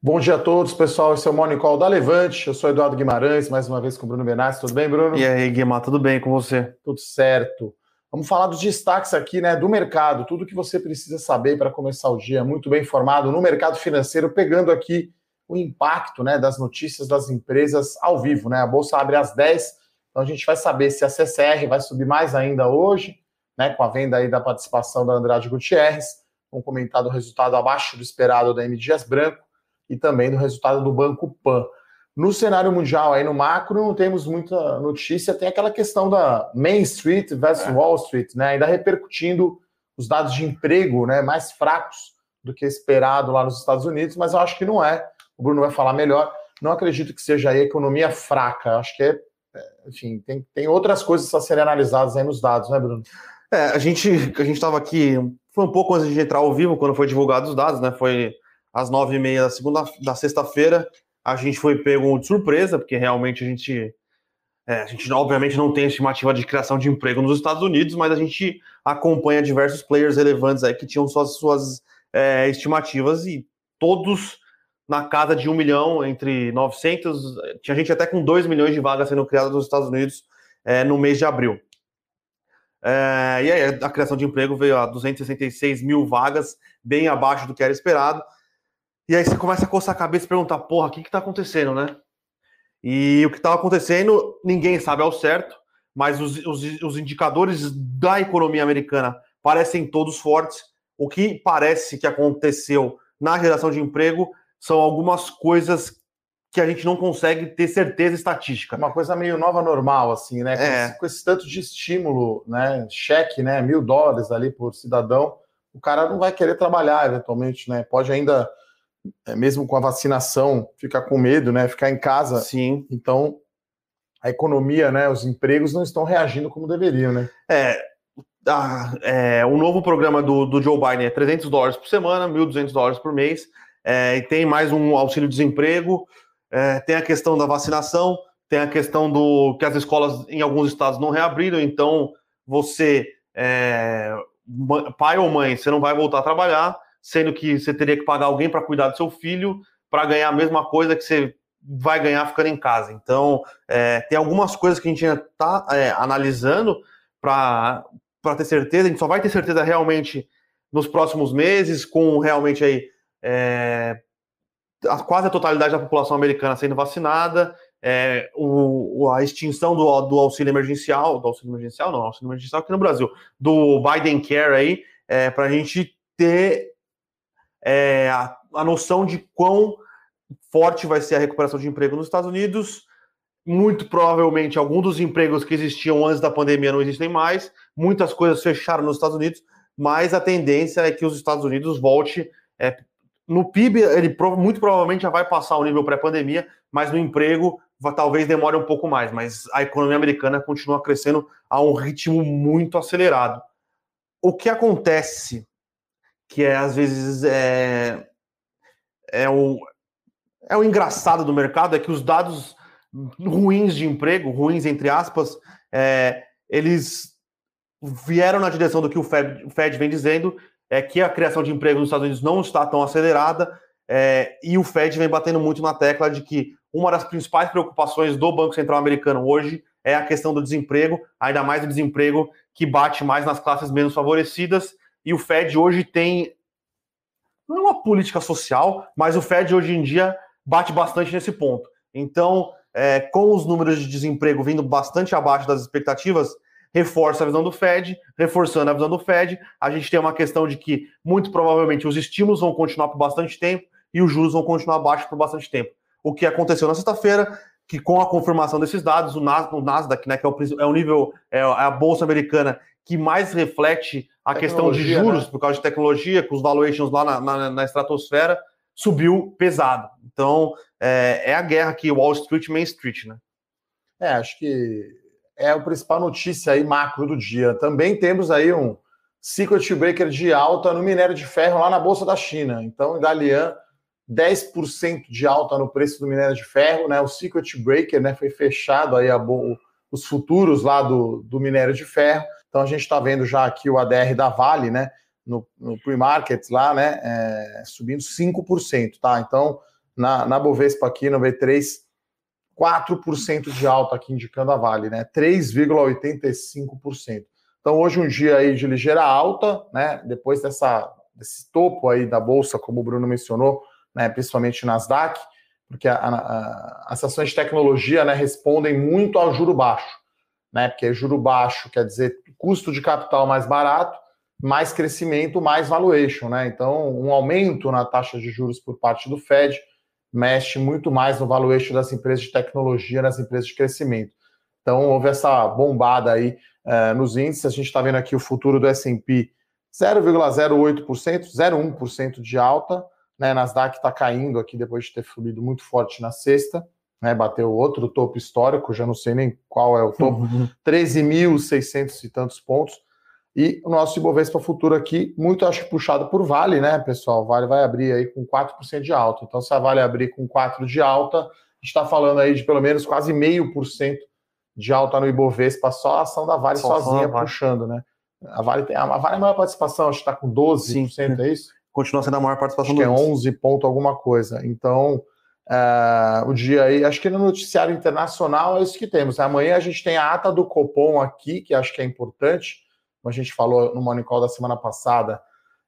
Bom dia a todos, pessoal. Esse é o Morning Call da Levante. Eu sou Eduardo Guimarães, mais uma vez com o Bruno Benassi. Tudo bem, Bruno? E aí, Guimar, tudo bem com você? Tudo certo. Vamos falar dos destaques aqui, né, do mercado, tudo que você precisa saber para começar o dia muito bem informado no mercado financeiro, pegando aqui o impacto, né, das notícias das empresas ao vivo, né? A bolsa abre às 10, então a gente vai saber se a CCR vai subir mais ainda hoje, né, com a venda aí da participação da Andrade Gutierrez, vamos comentar do resultado abaixo do esperado da M Dias Branco e também do resultado do Banco Pan. No cenário mundial, aí no macro, não temos muita notícia, tem aquela questão da Main Street versus é. Wall Street, né? Ainda repercutindo os dados de emprego né, mais fracos do que esperado lá nos Estados Unidos, mas eu acho que não é. O Bruno vai falar melhor. Não acredito que seja aí economia fraca. Acho que é, é, enfim, tem, tem outras coisas a serem analisadas aí nos dados, né, Bruno? É, a gente a gente estava aqui, foi um pouco antes de entrar ao vivo, quando foi divulgado os dados, né? Foi às nove e meia da segunda, da sexta-feira. A gente foi pego de surpresa, porque realmente a gente, é, a gente obviamente não tem estimativa de criação de emprego nos Estados Unidos, mas a gente acompanha diversos players relevantes aí que tinham suas, suas é, estimativas e todos na casa de um milhão, entre 900, tinha gente até com 2 milhões de vagas sendo criadas nos Estados Unidos é, no mês de abril. É, e aí a criação de emprego veio a 266 mil vagas, bem abaixo do que era esperado. E aí você começa a coçar a cabeça e perguntar, porra, o que que tá acontecendo, né? E o que estava acontecendo, ninguém sabe ao certo, mas os, os, os, indicadores da economia americana parecem todos fortes. O que parece que aconteceu na geração de emprego são algumas coisas que a gente não consegue ter certeza estatística. Uma coisa meio nova normal, assim, né? Com, é. esse, com esse tanto de estímulo, né? Cheque, né? Mil dólares ali por cidadão, o cara não vai querer trabalhar eventualmente, né? Pode ainda é, mesmo com a vacinação, ficar com medo, né? Ficar em casa. Sim. Então, a economia, né? Os empregos não estão reagindo como deveriam, né? É. É o novo programa do, do Joe Biden é 300 dólares por semana, 1.200 dólares por mês, é, e tem mais um auxílio-desemprego, é, tem a questão da vacinação, tem a questão do que as escolas em alguns estados não reabriram, então você, é, pai ou mãe, você não vai voltar a trabalhar, sendo que você teria que pagar alguém para cuidar do seu filho para ganhar a mesma coisa que você vai ganhar ficando em casa. Então, é, tem algumas coisas que a gente ainda está é, analisando para ter certeza. A gente só vai ter certeza realmente nos próximos meses, com realmente aí é, a, quase a totalidade da população americana sendo vacinada, é, o, a extinção do, do, auxílio emergencial, do auxílio emergencial, não, auxílio emergencial aqui no Brasil, do Biden Care aí, é, para a gente ter é, a, a noção de quão forte vai ser a recuperação de emprego nos Estados Unidos. Muito provavelmente, alguns dos empregos que existiam antes da pandemia não existem mais. Muitas coisas fecharam nos Estados Unidos, mas a tendência é que os Estados Unidos volte. É, no PIB, ele muito provavelmente já vai passar o nível pré-pandemia, mas no emprego talvez demore um pouco mais. Mas a economia americana continua crescendo a um ritmo muito acelerado. O que acontece que é às vezes é, é, o, é o engraçado do mercado, é que os dados ruins de emprego, ruins entre aspas, é, eles vieram na direção do que o Fed, o Fed vem dizendo, é que a criação de emprego nos Estados Unidos não está tão acelerada, é, e o Fed vem batendo muito na tecla de que uma das principais preocupações do Banco Central americano hoje é a questão do desemprego, ainda mais o desemprego que bate mais nas classes menos favorecidas, e o Fed hoje tem não é uma política social, mas o Fed hoje em dia bate bastante nesse ponto. Então, é, com os números de desemprego vindo bastante abaixo das expectativas, reforça a visão do Fed, reforçando a visão do Fed, a gente tem uma questão de que muito provavelmente os estímulos vão continuar por bastante tempo e os juros vão continuar baixos por bastante tempo. O que aconteceu na sexta-feira, que com a confirmação desses dados, o Nasdaq, né, que é o, é o nível, é a bolsa americana que mais reflete a questão de juros, né? por causa de tecnologia, com os valuations lá na, na, na estratosfera, subiu pesado. Então, é, é, a guerra aqui, Wall Street Main Street, né? É, acho que é a principal notícia aí macro do dia. Também temos aí um circuit breaker de alta no minério de ferro lá na Bolsa da China. Então, Dalian, 10% de alta no preço do minério de ferro, né? O circuit breaker, né, foi fechado aí a, os futuros lá do, do minério de ferro. Então a gente está vendo já aqui o ADR da Vale, né? No, no pre-market lá, né? É, subindo 5%, tá? Então na, na Bovespa aqui no B3, 4% de alta aqui indicando a Vale, né? 3,85%. Então hoje um dia aí de ligeira alta, né? Depois dessa desse topo aí da bolsa, como o Bruno mencionou, né? Principalmente Nasdaq, porque a, a, as ações de tecnologia, né? Respondem muito ao juro baixo, né? Porque juro baixo quer dizer custo de capital mais barato, mais crescimento, mais valuation, né? Então um aumento na taxa de juros por parte do Fed mexe muito mais no valuation das empresas de tecnologia, nas empresas de crescimento. Então, houve essa bombada aí uh, nos índices. A gente está vendo aqui o futuro do S&P 0,08%, 0,1% de alta. Né? Nasdaq está caindo aqui depois de ter subido muito forte na sexta. Né? Bateu outro topo histórico, já não sei nem qual é o topo, uhum. 13.600 e tantos pontos. E o nosso Ibovespa Futuro aqui, muito acho puxado por Vale, né, pessoal? Vale vai abrir aí com 4% de alta. Então, se a Vale abrir com 4% de alta, a gente está falando aí de pelo menos quase meio por cento de alta no Ibovespa, só a ação da Vale só sozinha puxando, né? A Vale tem a, Vale é a maior participação, acho que está com 12%, Sim. é isso? Continua sendo a maior participação acho do que é 11 ponto alguma coisa. Então, uh, o dia aí, acho que no noticiário internacional é isso que temos. Amanhã a gente tem a ata do Copom aqui, que acho que é importante como a gente falou no Morning Call da semana passada,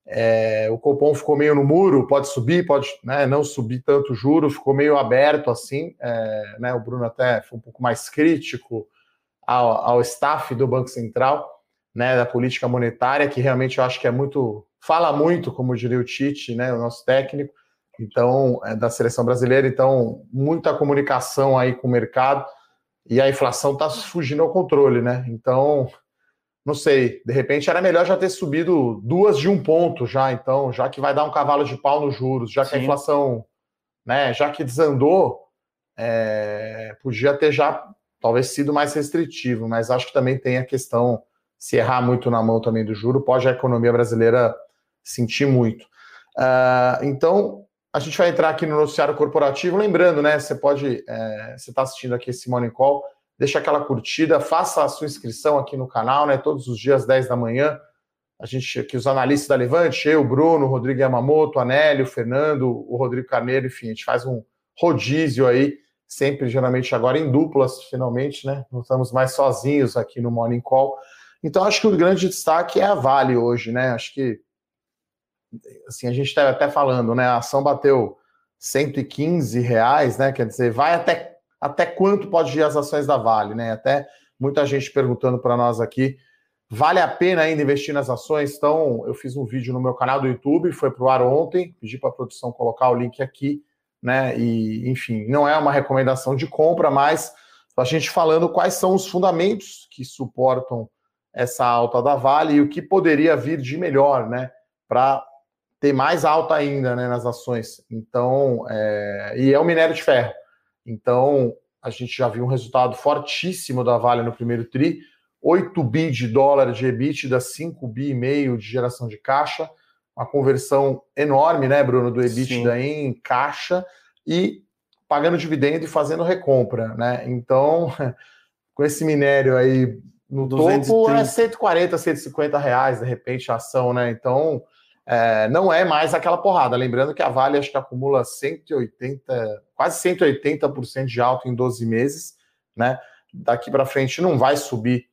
é, o Copom ficou meio no muro, pode subir, pode né, não subir tanto juro, ficou meio aberto assim. É, né, o Bruno até foi um pouco mais crítico ao, ao staff do Banco Central, né, da política monetária, que realmente eu acho que é muito, fala muito, como diria o Tite, né, o nosso técnico, então, é, da seleção brasileira, então, muita comunicação aí com o mercado, e a inflação está fugindo ao controle, né? Então, não sei, de repente era melhor já ter subido duas de um ponto já, então, já que vai dar um cavalo de pau nos juros, já que Sim. a inflação, né, já que desandou, é, podia ter já talvez sido mais restritivo, mas acho que também tem a questão, se errar muito na mão também do juro, pode a economia brasileira sentir muito. Uh, então, a gente vai entrar aqui no noticiário corporativo, lembrando, né, você pode, é, você está assistindo aqui esse Morning Call, deixa aquela curtida, faça a sua inscrição aqui no canal, né? Todos os dias, 10 da manhã. A gente aqui, os analistas da Levante, eu, Bruno, Rodrigo Yamamoto, Anélio, Fernando, o Rodrigo Carneiro, enfim, a gente faz um rodízio aí, sempre, geralmente, agora em duplas, finalmente, né? Não estamos mais sozinhos aqui no Morning Call. Então, acho que o grande destaque é a Vale hoje, né? Acho que, assim, a gente está até falando, né? A ação bateu 115 reais, né? Quer dizer, vai até até quanto pode ir as ações da Vale, né? Até muita gente perguntando para nós aqui, vale a pena ainda investir nas ações? Então, eu fiz um vídeo no meu canal do YouTube, foi para o ar ontem, pedi para a produção colocar o link aqui, né? E, enfim, não é uma recomendação de compra, mas a gente falando quais são os fundamentos que suportam essa alta da Vale e o que poderia vir de melhor, né? Para ter mais alta ainda né, nas ações. Então, é... e é o minério de ferro. Então, a gente já viu um resultado fortíssimo da Vale no primeiro TRI, 8 bi de dólar de EBITDA, 5 bi e meio de geração de caixa, uma conversão enorme, né, Bruno, do EBITDA Sim. em caixa e pagando dividendo e fazendo recompra, né? Então, com esse minério aí no 230. topo, é 140, 150 reais, de repente, a ação, né? Então, é, não é mais aquela porrada. Lembrando que a Vale acho que acumula 180, quase 180% de alta em 12 meses, né? Daqui para frente não vai subir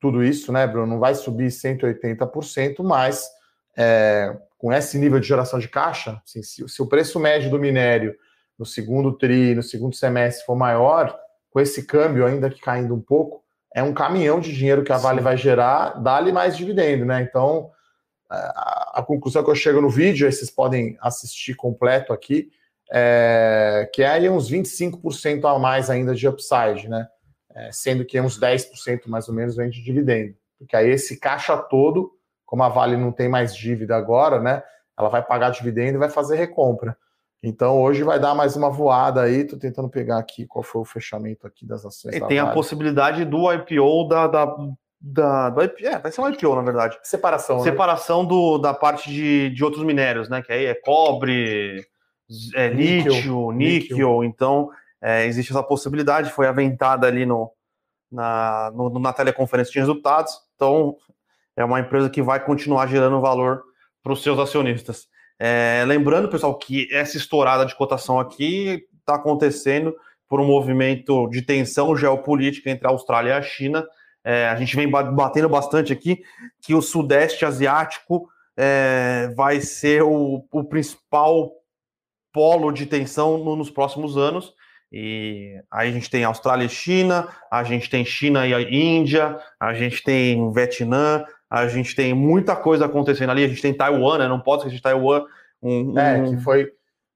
tudo isso, né, Bruno? Não vai subir 180%, mas é, com esse nível de geração de caixa, assim, se, se, o preço médio do minério no segundo tri, no segundo semestre for maior, com esse câmbio ainda que caindo um pouco, é um caminhão de dinheiro que a Vale Sim. vai gerar, dá-lhe mais dividendo, né? Então, a conclusão que eu chego no vídeo, aí vocês podem assistir completo aqui, é, que é aí uns 25% a mais ainda de upside, né? É, sendo que uns 10% mais ou menos vem de dividendo. Porque aí esse caixa todo, como a Vale não tem mais dívida agora, né? Ela vai pagar dividendo e vai fazer recompra. Então hoje vai dar mais uma voada aí. Tô tentando pegar aqui qual foi o fechamento aqui das ações. E tem vale. a possibilidade do IPO da, da da, do IPO, é, vai ser um IPO, na verdade. Separação. Né? Separação né? do, da parte de, de outros minérios, né? Que aí é cobre, é, níquel, lítio, níquel. níquel. Então, é, existe essa possibilidade, foi aventada ali no, na, no, na teleconferência de resultados. Então, é uma empresa que vai continuar gerando valor para os seus acionistas. É, lembrando, pessoal, que essa estourada de cotação aqui está acontecendo por um movimento de tensão geopolítica entre a Austrália e a China. É, a gente vem batendo bastante aqui que o Sudeste Asiático é, vai ser o, o, principal polo de tensão no, nos próximos anos. E aí a gente tem Austrália e China, a gente tem China e a Índia, a gente tem Vietnã, a gente tem muita coisa acontecendo ali, a gente tem Taiwan, né? Não pode esquecer de Taiwan. Um, é, um... que foi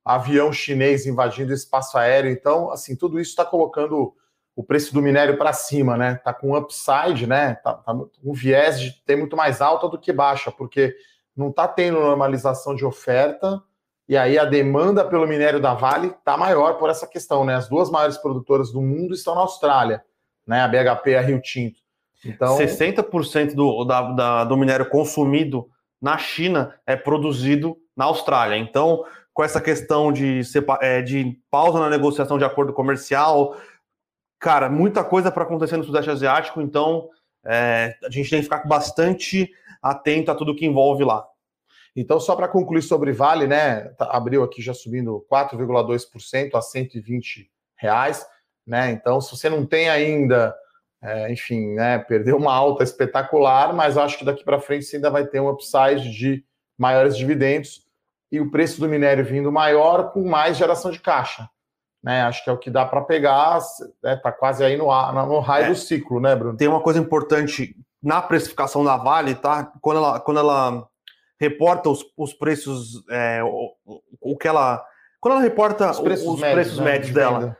avião chinês invadindo o espaço aéreo. Então, assim, tudo isso está colocando o preço do minério para cima, né? Tá com upside, né? Tá, tá um viés de ter muito mais alta do que baixa, porque não está tendo normalização de oferta e aí a demanda pelo minério da Vale está maior por essa questão, né? As duas maiores produtoras do mundo estão na Austrália, né? A BHP e a Rio Tinto. Então, 60% do, da, da, do minério consumido na China é produzido na Austrália. Então, com essa questão de, é, de pausa na negociação de acordo comercial, cara, muita coisa para acontecer no Sudeste Asiático. Então, é, a gente tem que ficar bastante atento a tudo que envolve lá. Então, só para concluir sobre Vale, né? Tá, abriu aqui já subindo 4,2% a 120 reais, né? Então, se você não tem ainda, é, enfim, né, perdeu uma alta espetacular, mas acho que daqui para frente você ainda vai ter um upside de maiores dividendos e o preço do minério vindo maior com mais geração de caixa. Né, acho que é o que dá para pegar, né, tá quase aí no, no raio é, do ciclo, né, Bruno? Tem uma coisa importante na precificação da Vale, tá? Quando ela, quando ela reporta os, os preços, é, o, o, que ela. Quando ela reporta os preços, os médios, preços né, médios dela,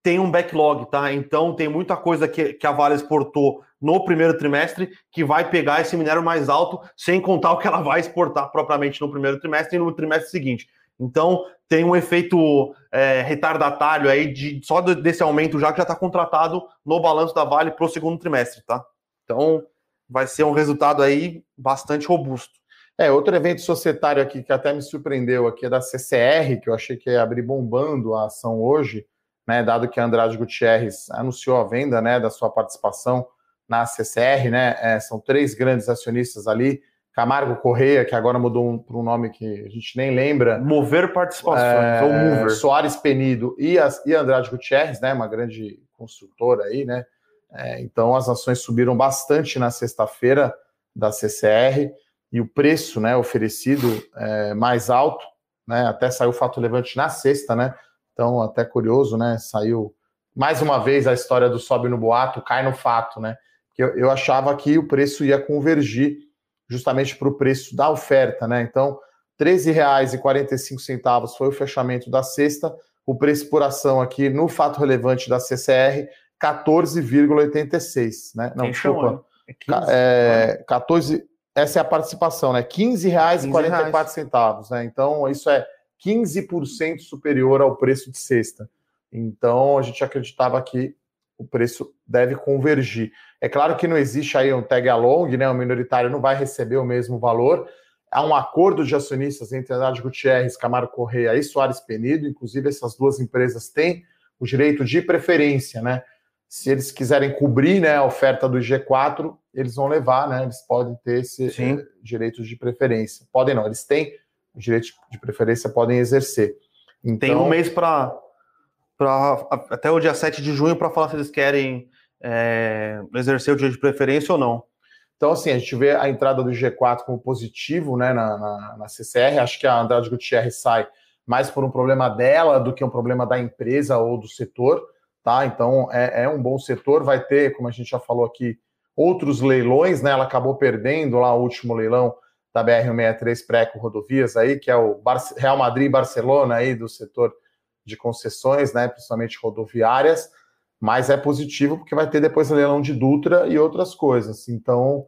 tem um backlog, tá? Então tem muita coisa que, que a Vale exportou no primeiro trimestre que vai pegar esse minério mais alto, sem contar o que ela vai exportar propriamente no primeiro trimestre e no trimestre seguinte. Então tem um efeito é, retardatário aí de só desse aumento já que já está contratado no balanço da Vale para o segundo trimestre, tá? Então vai ser um resultado aí bastante robusto. É, outro evento societário aqui que até me surpreendeu aqui é da CCR, que eu achei que ia abrir bombando a ação hoje, né, dado que a Andrade Gutierrez anunciou a venda, né, da sua participação na CCR, né, é, são três grandes acionistas ali, Camargo Correia, que agora mudou um, para um nome que a gente nem lembra. Mover Participações, é, ou Mover. Soares Penido e, a, e Andrade Gutierrez, né, uma grande construtora aí, né, é, então as ações subiram bastante na sexta-feira da CCR, e o preço né, oferecido é mais alto, né? Até saiu o fato levante na sexta, né? Então, até curioso, né? Saiu mais uma vez a história do sobe no boato, cai no fato, né? Eu, eu achava que o preço ia convergir justamente para o preço da oferta, né? Então, R$ 13,45 foi o fechamento da sexta, o preço por ação aqui no fato relevante da CCR, 14,86, né? Não, desculpa. É 15, é, 14, essa é a participação, né? R$ 15,44, né? Então, isso é 15% superior ao preço de sexta. Então, a gente acreditava que o preço deve convergir. É claro que não existe aí um tag along, né? O minoritário não vai receber o mesmo valor. Há um acordo de acionistas entre Andrade Gutierrez, Camaro Correia e Soares Penido. Inclusive, essas duas empresas têm o direito de preferência, né? Se eles quiserem cobrir né, a oferta do G4, eles vão levar, né? Eles podem ter esse Sim. Eh, direito de preferência. Podem não, eles têm o direito de preferência, podem exercer. Então, Tem um mês para até o dia 7 de junho para falar se eles querem é, exercer o direito de preferência ou não. Então, assim, a gente vê a entrada do G4 como positivo né, na, na, na CCR. Acho que a Andrade Gutierrez sai mais por um problema dela do que um problema da empresa ou do setor. Tá? Então, é, é um bom setor. Vai ter, como a gente já falou aqui, outros leilões, né? Ela acabou perdendo lá o último leilão da BR-163 pré-com rodovias aí, que é o Real Madrid Barcelona aí do setor de concessões, né? Principalmente rodoviárias, mas é positivo porque vai ter depois leilão de Dutra e outras coisas. Então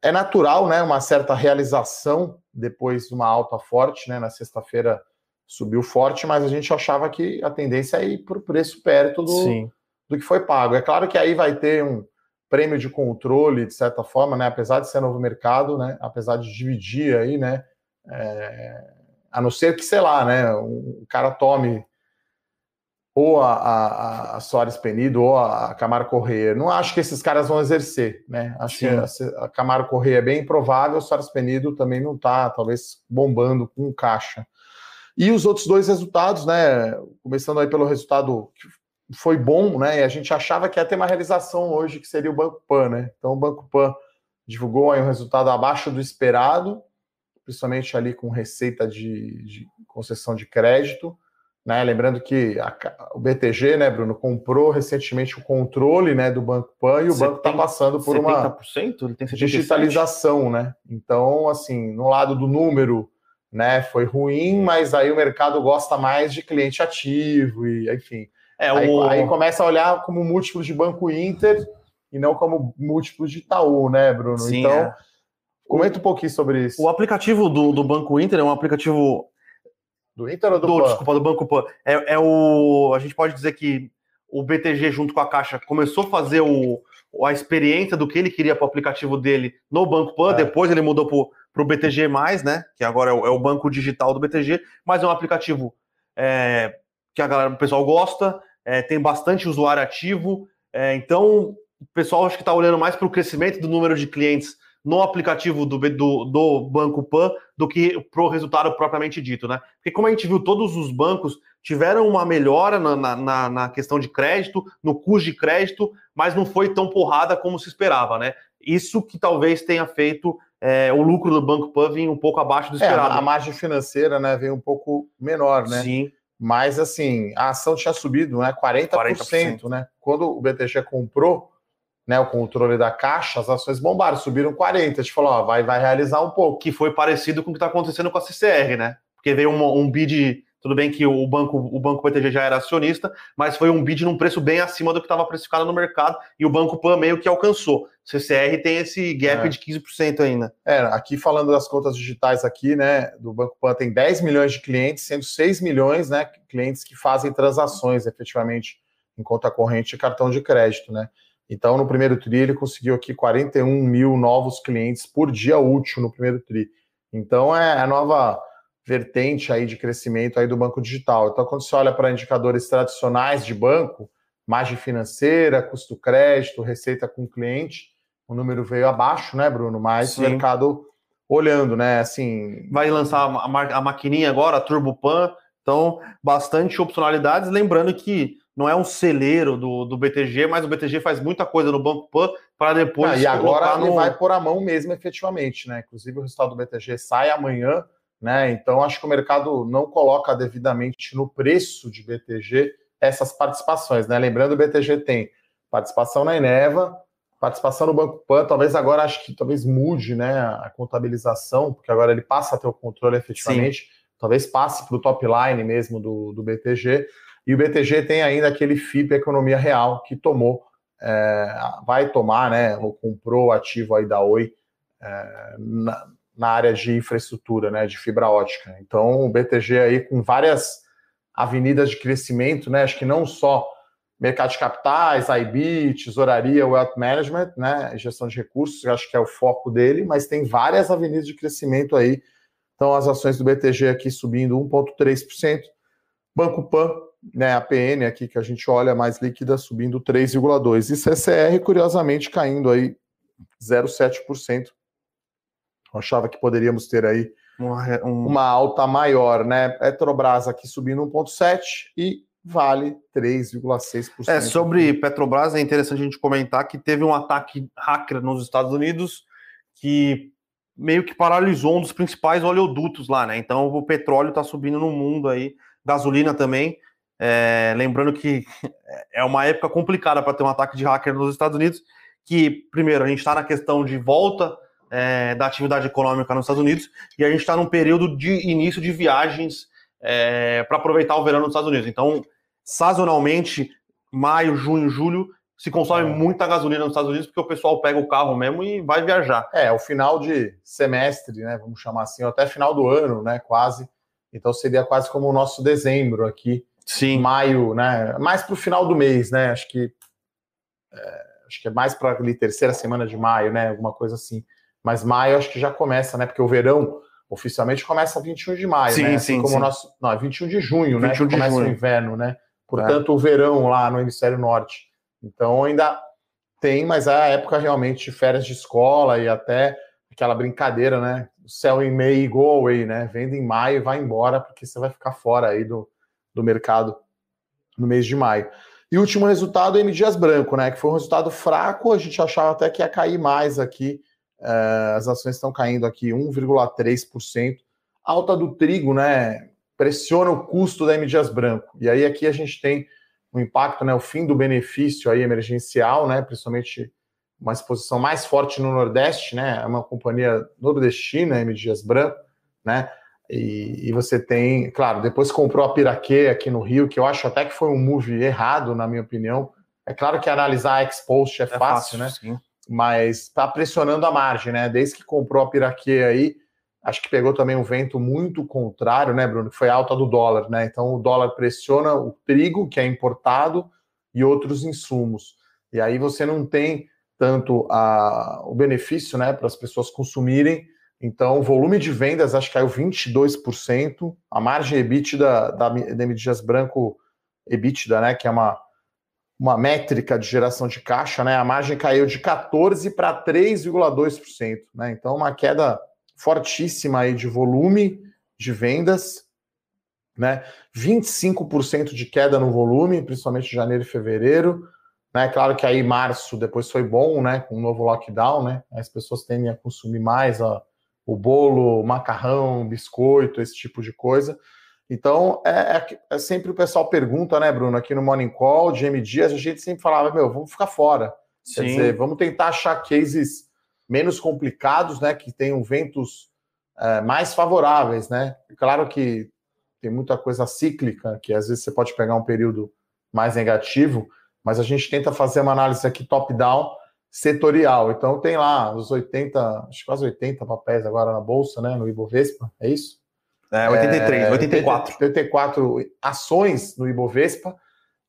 é natural, né? Uma certa realização depois de uma alta forte, né? Na sexta-feira subiu forte, mas a gente achava que a tendência é ir para o preço perto do, do que foi pago. É claro que aí vai ter um prêmio de controle, de certa forma, né? Apesar de ser novo mercado, né? Apesar de dividir aí, né? É... A não ser que, sei lá, né? Um cara tome ou a, a, a Soares Penido ou a Camaro Correia. Não acho que esses caras vão exercer, né? Acho Sim. que a, a Camaro Correia é bem improvável, o Soares Penido também não está, talvez, bombando com caixa. E os outros dois resultados, né? Começando aí pelo resultado que foi bom, né? E a gente achava que ia ter uma realização hoje, que seria o Banco Pan, né? Então o Banco Pan divulgou aí um resultado abaixo do esperado, principalmente ali com receita de, de concessão de crédito. Né? Lembrando que a, o BTG, né, Bruno, comprou recentemente o controle né, do Banco Pan e o banco está passando por 70%? uma digitalização, né? Então, assim, no lado do número, né, foi ruim, mas aí o mercado gosta mais de cliente ativo e, enfim. É, aí, o... aí começa a olhar como múltiplos de Banco Inter e não como múltiplos de Itaú, né, Bruno? Sim, então, é. Comenta um pouquinho sobre isso. O aplicativo do, do Banco Inter é um aplicativo do Inter ou do, do Pan? Desculpa, do Banco Pan. É, é, o. A gente pode dizer que o BTG, junto com a Caixa, começou a fazer o, a experiência do que ele queria para o aplicativo dele no Banco Pan, é. depois ele mudou para o BTG, né? Que agora é o, é o, banco digital do BTG, mas é um aplicativo é, que a galera, o pessoal gosta, é, tem bastante usuário ativo. É, então, o pessoal acho que está olhando mais para o crescimento do número de clientes no aplicativo do, do, do Banco Pan do que para o resultado propriamente dito, né? Porque como a gente viu, todos os bancos tiveram uma melhora na, na, na questão de crédito, no custo de crédito, mas não foi tão porrada como se esperava, né? Isso que talvez tenha feito é, o lucro do Banco Pan vir um pouco abaixo do esperado. É, a margem financeira, né, veio um pouco menor, né? Sim. Mas assim, a ação tinha subido, né? 40%, 40%. né? Quando o BTG comprou, né, o controle da caixa, as ações bombaram, subiram 40. A gente falou, ó, vai, vai realizar um pouco. Que foi parecido com o que está acontecendo com a CCR, né? Porque veio um, um bid, tudo bem que o banco, o banco PTG já era acionista, mas foi um bid num preço bem acima do que estava precificado no mercado e o Banco Pan meio que alcançou. CCR tem esse gap é. de 15% ainda. É, aqui falando das contas digitais aqui, né, do Banco Pan tem 10 milhões de clientes, sendo 6 milhões, né, clientes que fazem transações efetivamente em conta corrente e cartão de crédito, né? Então, no primeiro TRI, ele conseguiu aqui 41 mil novos clientes por dia útil no primeiro TRI. Então, é a nova vertente aí de crescimento aí do banco digital. Então, quando você olha para indicadores tradicionais de banco, margem financeira, custo crédito, receita com cliente, o número veio abaixo, né, Bruno? Mas Sim. o mercado olhando, né? Assim. Vai lançar a, ma a maquininha agora, a Turbo Pan. Então, bastante opcionalidades. Lembrando que não é um celeiro do, do BTG, mas o BTG faz muita coisa no Banco Pan para depois. Ah, e agora no... ele vai por a mão mesmo, efetivamente, né? Inclusive o resultado do BTG sai amanhã, né? Então acho que o mercado não coloca devidamente no preço de BTG essas participações, né? Lembrando, o BTG tem participação na Eneva, participação no Banco Pan, talvez agora acho que talvez mude, né? A contabilização, porque agora ele passa a ter o controle efetivamente. Sim. Talvez passe para o top line mesmo do, do BTG. E o BTG tem ainda aquele FIP Economia Real que tomou, é, vai tomar, né, ou comprou o ativo aí da Oi é, na, na, área de infraestrutura, né, de fibra ótica. Então o BTG aí com várias avenidas de crescimento, né, acho que não só mercado de capitais, IB, tesouraria, wealth management, né, gestão de recursos, acho que é o foco dele, mas tem várias avenidas de crescimento aí. Então as ações do BTG aqui subindo 1,3%, Banco Pan né, a PN aqui que a gente olha mais líquida subindo 3,2 e CCR curiosamente caindo aí 0,7%. Eu achava que poderíamos ter aí uma, um... uma alta maior, né? Petrobras aqui subindo 1,7 e Vale 3,6%. É, sobre Petrobras é interessante a gente comentar que teve um ataque hacker nos Estados Unidos que meio que paralisou um dos principais oleodutos lá, né? Então o petróleo está subindo no mundo aí, gasolina também. É, lembrando que é uma época complicada para ter um ataque de hacker nos Estados Unidos, que, primeiro, a gente está na questão de volta é, da atividade econômica nos Estados Unidos e a gente está num período de início de viagens é, para aproveitar o verão nos Estados Unidos. Então, sazonalmente, maio, junho, julho, se consome é. muita gasolina nos Estados Unidos porque o pessoal pega o carro mesmo e vai viajar. É, o final de semestre, né, vamos chamar assim, até final do ano, né, quase. Então seria quase como o nosso dezembro aqui Sim. maio, né? Mais para o final do mês, né? Acho que é, acho que é mais para a terceira semana de maio, né? Alguma coisa assim. Mas maio acho que já começa, né? Porque o verão oficialmente começa 21 de maio, sim, né? Assim sim, como sim. o nosso, não, é 21 de junho, 21 né? De começa junho. o inverno, né? portanto, é. o verão lá no hemisfério norte. Então ainda tem, mas é a época realmente de férias de escola e até aquela brincadeira, né? Sell in May go away, né? Venda em maio e vai embora, porque você vai ficar fora aí do, do mercado no mês de maio. E último resultado, M Dias Branco, né? Que foi um resultado fraco, a gente achava até que ia cair mais aqui. Uh, as ações estão caindo aqui 1,3%. Alta do trigo, né? Pressiona o custo da M Dias Branco. E aí aqui a gente tem o um impacto, né? O fim do benefício aí emergencial, né? Principalmente uma exposição mais forte no Nordeste, né? É uma companhia nordestina, M Dias Branco, né? E, e, você tem, claro, depois comprou a Piraquê aqui no Rio, que eu acho até que foi um move errado, na minha opinião. É claro que analisar a Expost é, é fácil, fácil, né? Sim. Mas está pressionando a margem, né? Desde que comprou a Piraquê aí, acho que pegou também um vento muito contrário, né, Bruno? Que foi a alta do dólar, né? Então o dólar pressiona o trigo, que é importado, e outros insumos. E aí você não tem tanto a, o benefício, né, para as pessoas consumirem então, o volume de vendas acho que caiu 22%, a margem EBITDA da, da Dias Branco EBITDA, né, que é uma, uma métrica de geração de caixa, né, a margem caiu de 14 para 3,2%, né? Então, uma queda fortíssima aí de volume de vendas, né? 25% de queda no volume, principalmente janeiro e fevereiro. Né? Claro que aí março depois foi bom, né? Com o novo lockdown, né? As pessoas tendem a consumir mais a, o bolo, macarrão, biscoito, esse tipo de coisa. Então, é, é, é, sempre o pessoal pergunta, né, Bruno, aqui no Morning Call, M Dias, a gente sempre falava, meu, vamos ficar fora. Sim. Quer dizer, vamos tentar achar cases menos complicados, né, que tenham ventos é, mais favoráveis, né? Claro que tem muita coisa cíclica, que às vezes você pode pegar um período mais negativo, mas a gente tenta fazer uma análise aqui top-down, setorial. Então tem lá os 80, acho que quase 80 papéis agora na bolsa, né, no Ibovespa, é isso? É, 83, é, 84. 84 ações no Ibovespa.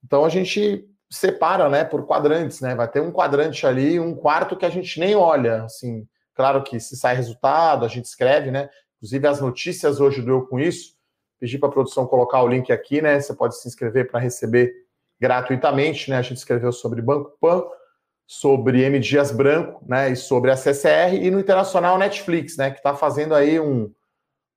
Então a gente separa, né, por quadrantes, né? Vai ter um quadrante ali, um quarto que a gente nem olha, assim. Claro que se sai resultado, a gente escreve, né? Inclusive as notícias hoje do Eu com isso. Pedi para a produção colocar o link aqui, né? Você pode se inscrever para receber gratuitamente, né? A gente escreveu sobre Banco Pan, sobre M. Dias Branco, né, e sobre a CCR, e no internacional Netflix, né, que está fazendo aí um,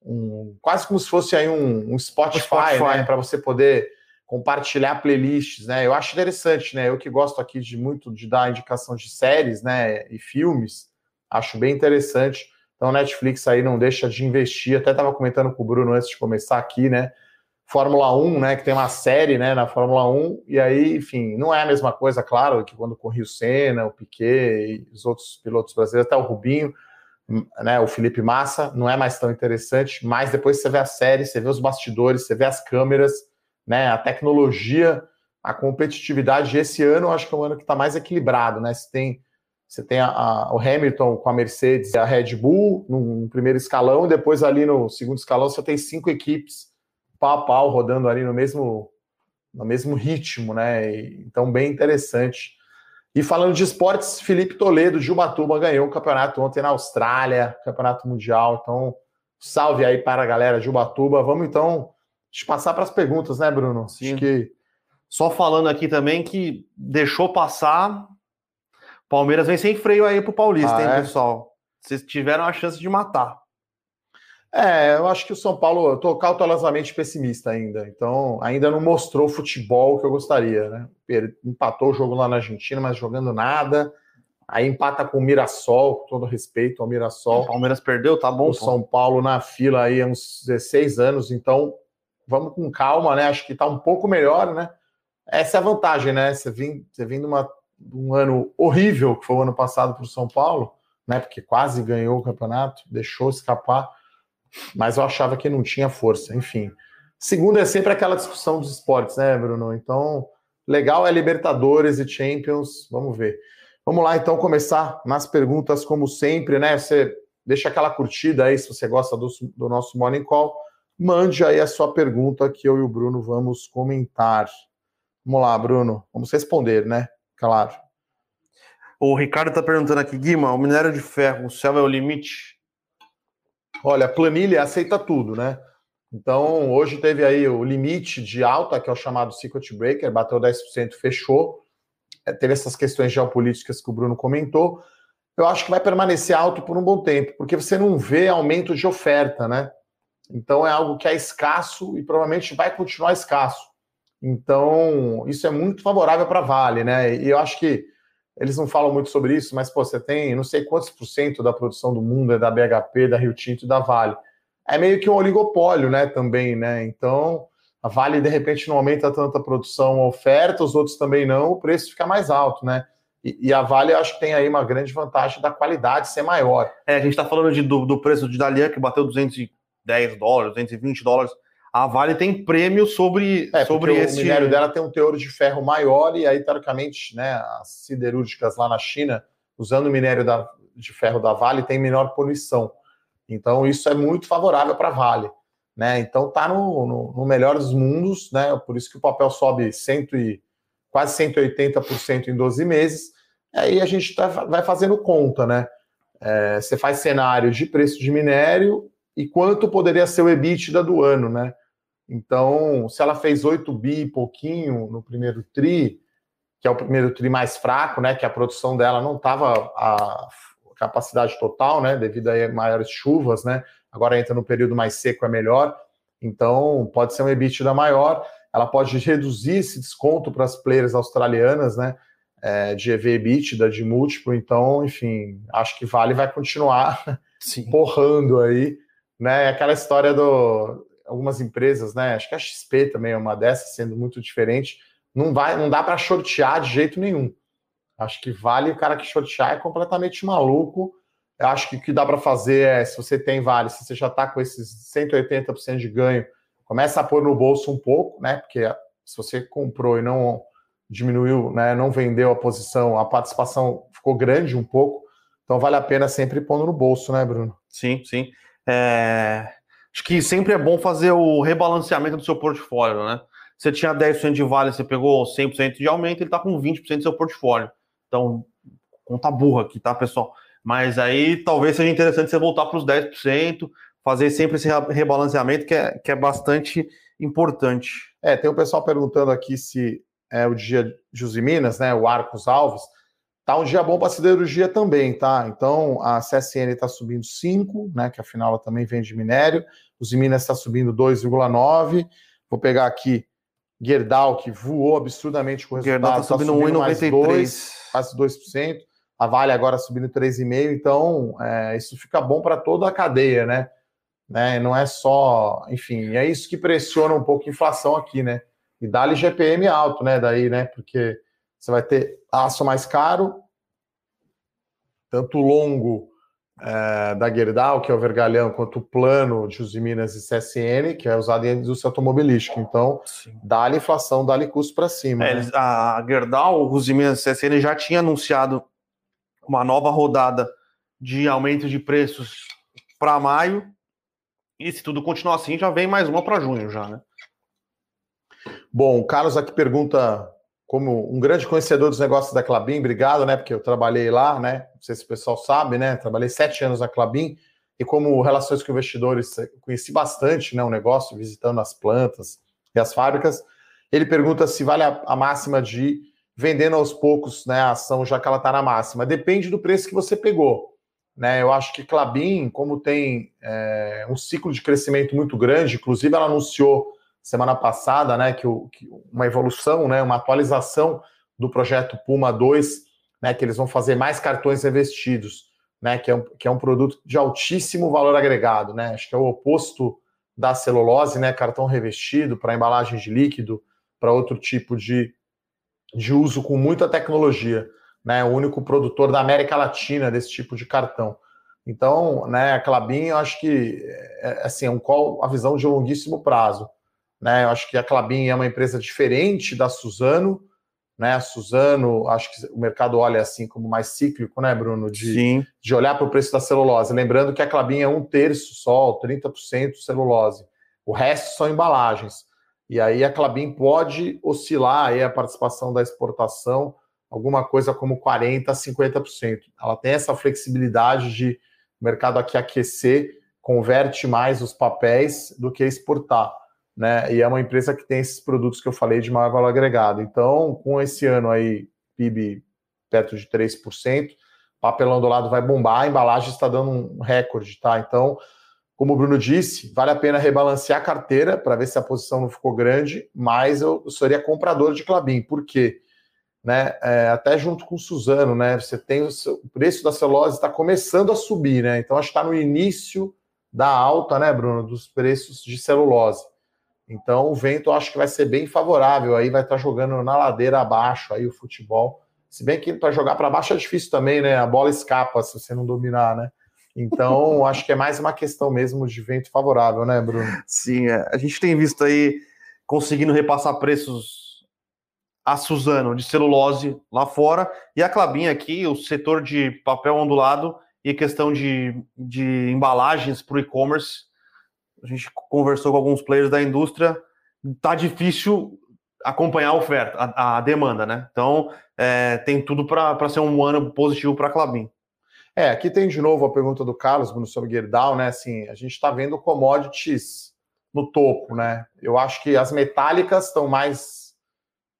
um, quase como se fosse aí um, um Spotify, Spotify. né, para você poder compartilhar playlists, né, eu acho interessante, né, eu que gosto aqui de muito de dar indicação de séries, né, e filmes, acho bem interessante, então Netflix aí não deixa de investir, até estava comentando com o Bruno antes de começar aqui, né, Fórmula 1, né, que tem uma série, né, na Fórmula 1, e aí, enfim, não é a mesma coisa, claro, que quando corria o Senna, o Piquet e os outros pilotos brasileiros, até o Rubinho, né, o Felipe Massa, não é mais tão interessante, mas depois você vê a série, você vê os bastidores, você vê as câmeras, né, a tecnologia, a competitividade, esse ano eu acho que é um ano que está mais equilibrado, né, você tem, você tem a, a, o Hamilton com a Mercedes e a Red Bull no primeiro escalão, e depois ali no segundo escalão você tem cinco equipes pau a pau, rodando ali no mesmo, no mesmo ritmo, né? Então, bem interessante. E falando de esportes, Felipe Toledo, de Ubatuba, ganhou o campeonato ontem na Austrália, campeonato mundial. Então, salve aí para a galera de Ubatuba. Vamos então passar para as perguntas, né, Bruno? Sim. Acho que... Só falando aqui também que deixou passar. Palmeiras vem sem freio aí pro Paulista, ah, hein, é? pessoal? Vocês tiveram a chance de matar. É, eu acho que o São Paulo, eu estou cautelosamente pessimista ainda. Então, ainda não mostrou o futebol que eu gostaria, né? Empatou o jogo lá na Argentina, mas jogando nada. Aí empata com o Mirassol, com todo respeito ao Mirassol. O Palmeiras perdeu, tá bom. O São Paulo na fila aí há uns 16 anos, então vamos com calma, né? Acho que tá um pouco melhor, né? Essa é a vantagem, né? Você vem, você vem de, uma, de um ano horrível, que foi o ano passado para o São Paulo, né? Porque quase ganhou o campeonato, deixou escapar mas eu achava que não tinha força, enfim. Segundo é sempre aquela discussão dos esportes, né, Bruno? Então, legal é Libertadores e Champions, vamos ver. Vamos lá, então, começar nas perguntas, como sempre, né? Você deixa aquela curtida aí, se você gosta do, do nosso Morning Call, mande aí a sua pergunta que eu e o Bruno vamos comentar. Vamos lá, Bruno, vamos responder, né? Claro. O Ricardo está perguntando aqui, Guima, o minério de ferro, o céu é o limite? Olha, planilha aceita tudo, né? Então, hoje teve aí o limite de alta, que é o chamado Secret Breaker, bateu 10%, fechou. É, teve essas questões geopolíticas que o Bruno comentou. Eu acho que vai permanecer alto por um bom tempo, porque você não vê aumento de oferta, né? Então é algo que é escasso e provavelmente vai continuar escasso. Então, isso é muito favorável para Vale, né? E eu acho que eles não falam muito sobre isso, mas pô, você tem não sei quantos por cento da produção do mundo é da BHP, da Rio Tinto e da Vale é meio que um oligopólio, né, também, né? Então, a Vale de repente não aumenta tanta produção, oferta, os outros também não, o preço fica mais alto, né? E, e a Vale acho que tem aí uma grande vantagem da qualidade ser maior. É, a gente está falando de, do, do, preço de Dalian que bateu 210 dólares, 220 dólares. A Vale tem prêmio sobre, é, sobre esse. O minério dela tem um teor de ferro maior, e aí, teoricamente, né, as siderúrgicas lá na China, usando o minério da, de ferro da Vale, tem menor poluição. Então, isso é muito favorável para a Vale. Né? Então, está no, no, no, melhor dos mundos, né? por isso que o papel sobe cento e, quase 180% em 12 meses. Aí a gente tá, vai fazendo conta, né? É, você faz cenário de preço de minério e quanto poderia ser o EBITDA do ano, né? Então, se ela fez 8 bi e pouquinho no primeiro TRI, que é o primeiro TRI mais fraco, né? Que a produção dela não estava a capacidade total, né? Devido a maiores chuvas, né? Agora entra no período mais seco, é melhor. Então, pode ser um EBITDA maior. Ela pode reduzir esse desconto para as players australianas, né? É, de EV EBITDA, de múltiplo. Então, enfim, acho que Vale vai continuar Sim. porrando aí, né? Aquela história do algumas empresas, né? Acho que a XP também é uma dessas, sendo muito diferente. Não vai, não dá para shortear de jeito nenhum. Acho que vale o cara que shortear é completamente maluco. Eu acho que o que dá para fazer é, se você tem vale, se você já está com esses 180% de ganho, começa a pôr no bolso um pouco, né? Porque se você comprou e não diminuiu, né, não vendeu a posição, a participação ficou grande um pouco, então vale a pena sempre pôr no bolso, né, Bruno? Sim, sim. É... Acho que sempre é bom fazer o rebalanceamento do seu portfólio, né? Você tinha 10% de vale, você pegou 100% de aumento, ele está com 20% do seu portfólio. Então, conta burra aqui, tá, pessoal? Mas aí talvez seja interessante você voltar para os 10%, fazer sempre esse rebalanceamento que é, que é bastante importante. É, tem o um pessoal perguntando aqui se é o dia de Usiminas, né? O Arcos Alves. Tá um dia bom para siderurgia também, tá? Então a CSN está subindo 5, né? Que afinal ela também vende minério. Os Minas está subindo 2,9. Vou pegar aqui Gerdau, que voou absurdamente com o resultado. Gerdau está subindo, tá subindo 1,93 quase 2%, a Vale agora subindo 3,5%, então é, isso fica bom para toda a cadeia, né? né? Não é só, enfim, é isso que pressiona um pouco a inflação aqui, né? E dá-lhe GPM alto, né? Daí, né? Porque você vai ter aço mais caro, tanto longo é, da Gerdau, que é o vergalhão, quanto o plano de Usiminas e CSN, que é usado em indústria automobilística. Então, dá-lhe inflação, dá-lhe custo para cima. É, né? A Gerdau, o Usiminas e CSN já tinha anunciado uma nova rodada de aumento de preços para maio. E se tudo continuar assim, já vem mais uma para junho já, né? Bom, o Carlos aqui pergunta como um grande conhecedor dos negócios da Clabin, obrigado, né? Porque eu trabalhei lá, né? Não sei se o pessoal sabe, né? Trabalhei sete anos na Clabin e como relações com investidores, conheci bastante, né? O negócio, visitando as plantas e as fábricas. Ele pergunta se vale a, a máxima de vendendo aos poucos, né? A ação já que ela está na máxima. Depende do preço que você pegou. Né, eu acho que Clabin, como tem é, um ciclo de crescimento muito grande, inclusive ela anunciou semana passada, né, que, o, que uma evolução, né, uma atualização do projeto Puma 2, né, que eles vão fazer mais cartões revestidos, né, que é um, que é um produto de altíssimo valor agregado, né, acho que é o oposto da celulose, né, cartão revestido para embalagem de líquido, para outro tipo de, de uso com muita tecnologia, né, o único produtor da América Latina desse tipo de cartão. Então, né, a Clabin, eu acho que é, é assim, é um call, a visão de longuíssimo prazo. Né? Eu acho que a Clabin é uma empresa diferente da Suzano, né? A Suzano, acho que o mercado olha assim como mais cíclico, né, Bruno? De, Sim. de olhar para o preço da celulose. Lembrando que a Clabin é um terço só, 30% celulose. O resto são embalagens. E aí a Clabin pode oscilar aí a participação da exportação, alguma coisa como 40% a 50%. Ela tem essa flexibilidade de mercado aqui aquecer converte mais os papéis do que exportar. Né? E é uma empresa que tem esses produtos que eu falei de maior valor agregado. Então, com esse ano aí, PIB perto de 3%, papelão do lado vai bombar, a embalagem está dando um recorde, tá? Então, como o Bruno disse, vale a pena rebalancear a carteira para ver se a posição não ficou grande, mas eu seria comprador de Clabin. Por quê? Né, é, até junto com o Suzano, né? Você tem o, seu, o preço da celulose está começando a subir, né? Então acho que está no início da alta, né, Bruno, dos preços de celulose. Então o vento acho que vai ser bem favorável, aí vai estar tá jogando na ladeira abaixo aí o futebol. Se bem que para jogar para baixo é difícil também, né? A bola escapa se você não dominar, né? Então, acho que é mais uma questão mesmo de vento favorável, né, Bruno? Sim, é. a gente tem visto aí conseguindo repassar preços a Suzano de celulose lá fora e a Clabin aqui, o setor de papel ondulado e questão de, de embalagens para o e-commerce. A gente conversou com alguns players da indústria, tá difícil acompanhar a oferta, a, a demanda, né? Então, é, tem tudo para ser um ano positivo para a Clabin. É, aqui tem de novo a pergunta do Carlos Bruno sobre Gerdau, né? Assim, a gente está vendo commodities no topo, né? Eu acho que as metálicas estão mais,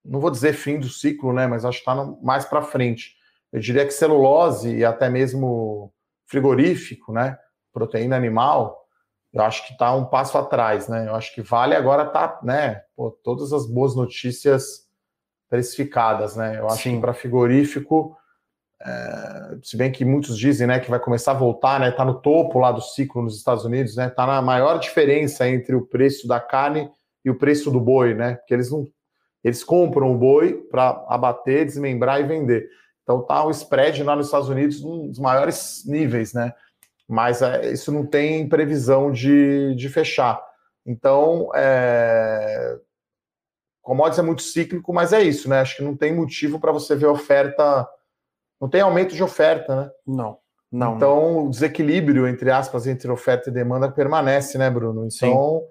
não vou dizer fim do ciclo, né? Mas acho que está mais para frente. Eu diria que celulose e até mesmo frigorífico, né? Proteína animal, eu acho que está um passo atrás, né? Eu acho que vale agora tá, né? Pô, todas as boas notícias precificadas, né? Eu acho Sim. que para frigorífico é, se bem que muitos dizem né, que vai começar a voltar, né? Está no topo lá do ciclo nos Estados Unidos, né? Está na maior diferença entre o preço da carne e o preço do boi, né? Porque eles não eles compram o boi para abater, desmembrar e vender. Então tá o spread lá nos Estados Unidos um dos maiores níveis, né? Mas é, isso não tem previsão de, de fechar. Então, é... commodities é muito cíclico, mas é isso, né? Acho que não tem motivo para você ver oferta não tem aumento de oferta, né? Não. Não, então, não. o desequilíbrio, entre aspas, entre oferta e demanda permanece, né, Bruno? Então, Sim.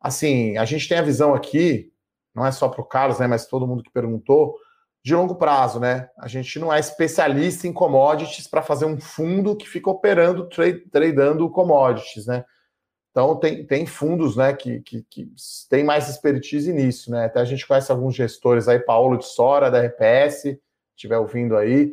assim, a gente tem a visão aqui, não é só para o Carlos, né, mas todo mundo que perguntou, de longo prazo, né? A gente não é especialista em commodities para fazer um fundo que fica operando, trade, tradando commodities, né? Então, tem, tem fundos, né, que, que, que tem mais expertise nisso, né? Até a gente conhece alguns gestores aí, Paulo de Sora, da RPS, estiver ouvindo aí,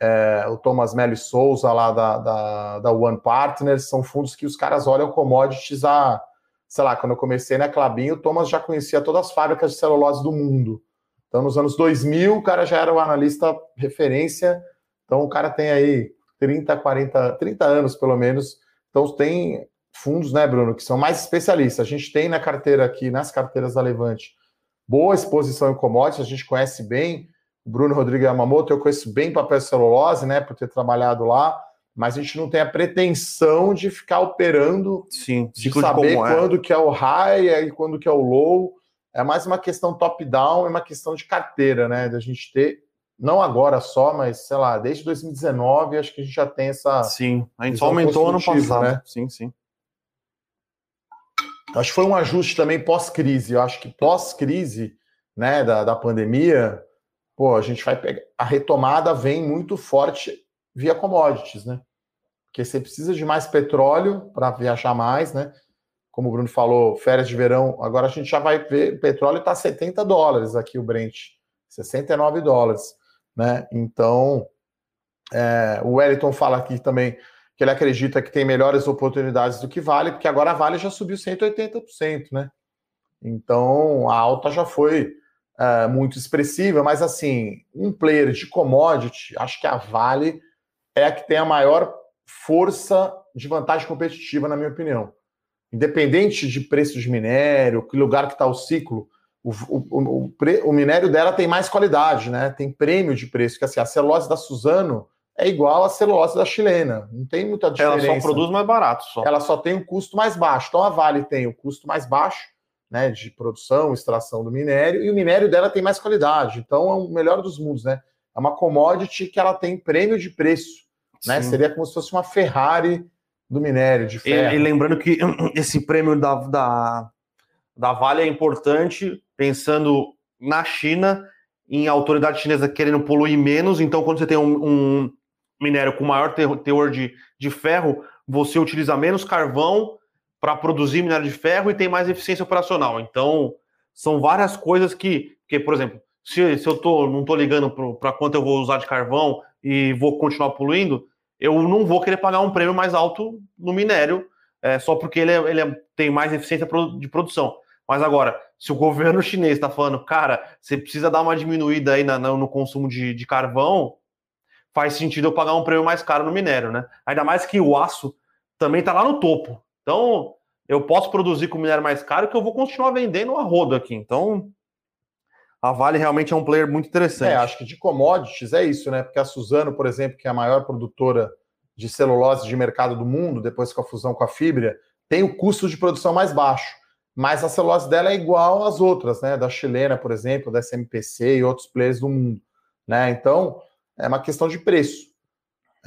é, o Thomas Melli Souza lá da, da, da, One Partners, são fundos que os caras olham commodities a, sei lá, quando eu comecei na Clabin, o Thomas já conhecia todas as fábricas de celulose do mundo. Então, nos anos 2000, o cara já era o analista referência, então o cara tem aí 30, 40, 30 anos pelo menos, então tem fundos, né, Bruno, que são mais especialistas. A gente tem na carteira aqui, nas carteiras da Levante, boa exposição em commodities, a gente conhece bem, Bruno Rodrigues Yamamoto, eu conheço bem papel celulose, né, por ter trabalhado lá, mas a gente não tem a pretensão de ficar operando, Sim, de saber de é. quando que é o high e quando que é o low. É mais uma questão top-down, é uma questão de carteira, né, da gente ter, não agora só, mas sei lá, desde 2019, acho que a gente já tem essa. Sim, a gente só aumentou ano passado, né? Sim, sim. Acho que foi um ajuste também pós-crise. Eu acho que pós-crise, né, da, da pandemia, pô, a gente vai pegar. A retomada vem muito forte via commodities, né? Porque você precisa de mais petróleo para viajar mais, né? Como o Bruno falou, férias de verão, agora a gente já vai ver, o petróleo está 70 dólares aqui, o Brent, 69 dólares, né? Então, é, o Wellington fala aqui também que ele acredita que tem melhores oportunidades do que Vale, porque agora a Vale já subiu 180%, né? Então, a alta já foi uh, muito expressiva, mas assim, um player de commodity, acho que a Vale é a que tem a maior força de vantagem competitiva, na minha opinião. Independente de preço de minério, que lugar que está o ciclo, o, o, o, o, minério dela tem mais qualidade, né? Tem prêmio de preço, que assim, a celulose da Suzano é igual à celulose da chilena. Não tem muita diferença. Ela só produz mais barato. Só. Ela só tem um custo mais baixo. Então a Vale tem o custo mais baixo né, de produção, extração do minério, e o minério dela tem mais qualidade. Então é o melhor dos mundos, né? É uma commodity que ela tem prêmio de preço, né? Seria como se fosse uma Ferrari do minério de ferro. E, e lembrando que esse prêmio da, da, da Vale é importante pensando na China, em autoridade chinesa querendo poluir menos, então quando você tem um, um minério com maior teor de, de ferro, você utiliza menos carvão para produzir minério de ferro e tem mais eficiência operacional. Então, são várias coisas que, que por exemplo, se, se eu tô, não estou ligando para quanto eu vou usar de carvão e vou continuar poluindo, eu não vou querer pagar um prêmio mais alto no minério é, só porque ele, é, ele é, tem mais eficiência de produção. Mas agora, se o governo chinês está falando, cara, você precisa dar uma diminuída aí na, no consumo de, de, carvão, faz sentido eu pagar um prêmio mais caro no minério, né? Ainda mais que o aço também está lá no topo. Então, eu posso produzir com minério mais caro que eu vou continuar vendendo a rodo aqui. Então, a Vale realmente é um player muito interessante. É, acho que de commodities é isso, né? Porque a Suzano, por exemplo, que é a maior produtora de celulose de mercado do mundo, depois com a fusão com a fibra, tem o custo de produção mais baixo. Mas a celulose dela é igual às outras, né? Da chilena, por exemplo, da SMPC e outros players do mundo. Né? Então, é uma questão de preço.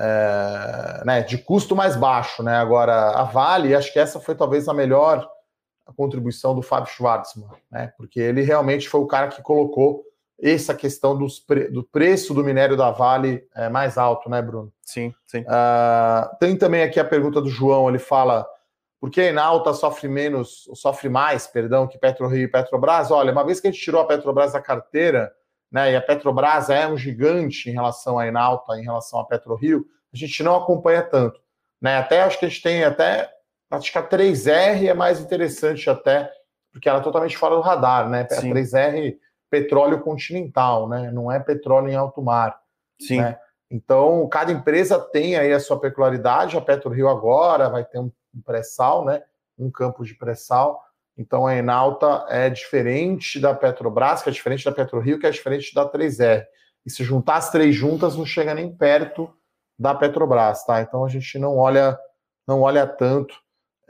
É, né, de custo mais baixo, né? Agora, a Vale, acho que essa foi talvez a melhor contribuição do Fábio Schwartzman, né? Porque ele realmente foi o cara que colocou essa questão pre... do preço do minério da Vale é, mais alto, né, Bruno? Sim, sim. Uh, tem também aqui a pergunta do João, ele fala por que a Enalta sofre menos, sofre mais, perdão, que PetroRio e Petrobras? Olha, uma vez que a gente tirou a Petrobras da carteira, né, e a Petrobras é um gigante em relação à Enalta, em relação a PetroRio, a gente não acompanha tanto. Né? Até acho que a gente tem até, a 3R é mais interessante até, porque ela é totalmente fora do radar, né? Sim. A 3R petróleo continental, né? Não é petróleo em alto mar. Sim. Né? Então, cada empresa tem aí a sua peculiaridade. A PetroRio agora vai ter um pré-sal, né? Um campo de pré-sal. Então, a Enalta é diferente da Petrobras, que é diferente da PetroRio, que é diferente da 3R. E se juntar as três juntas, não chega nem perto da Petrobras, tá? Então, a gente não olha, não olha tanto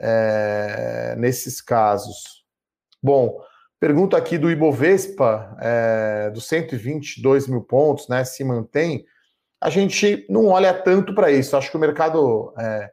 é, nesses casos. Bom, Pergunta aqui do Ibovespa, é, dos 122 mil pontos, né? Se mantém. A gente não olha tanto para isso. Acho que o mercado é,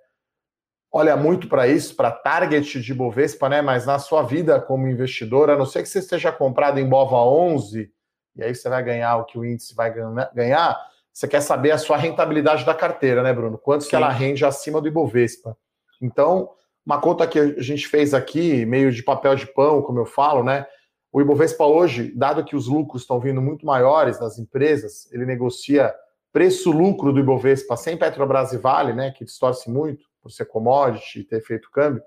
olha muito para isso, para target de Ibovespa, né? Mas na sua vida como investidor, a não ser que você esteja comprado em Bova 11, e aí você vai ganhar o que o índice vai ganhar, você quer saber a sua rentabilidade da carteira, né, Bruno? Quanto Sim. que ela rende acima do Ibovespa. Então, uma conta que a gente fez aqui, meio de papel de pão, como eu falo, né? O Ibovespa hoje, dado que os lucros estão vindo muito maiores das empresas, ele negocia preço-lucro do Ibovespa sem Petrobras e Vale, né, que distorce muito por ser commodity e ter feito câmbio,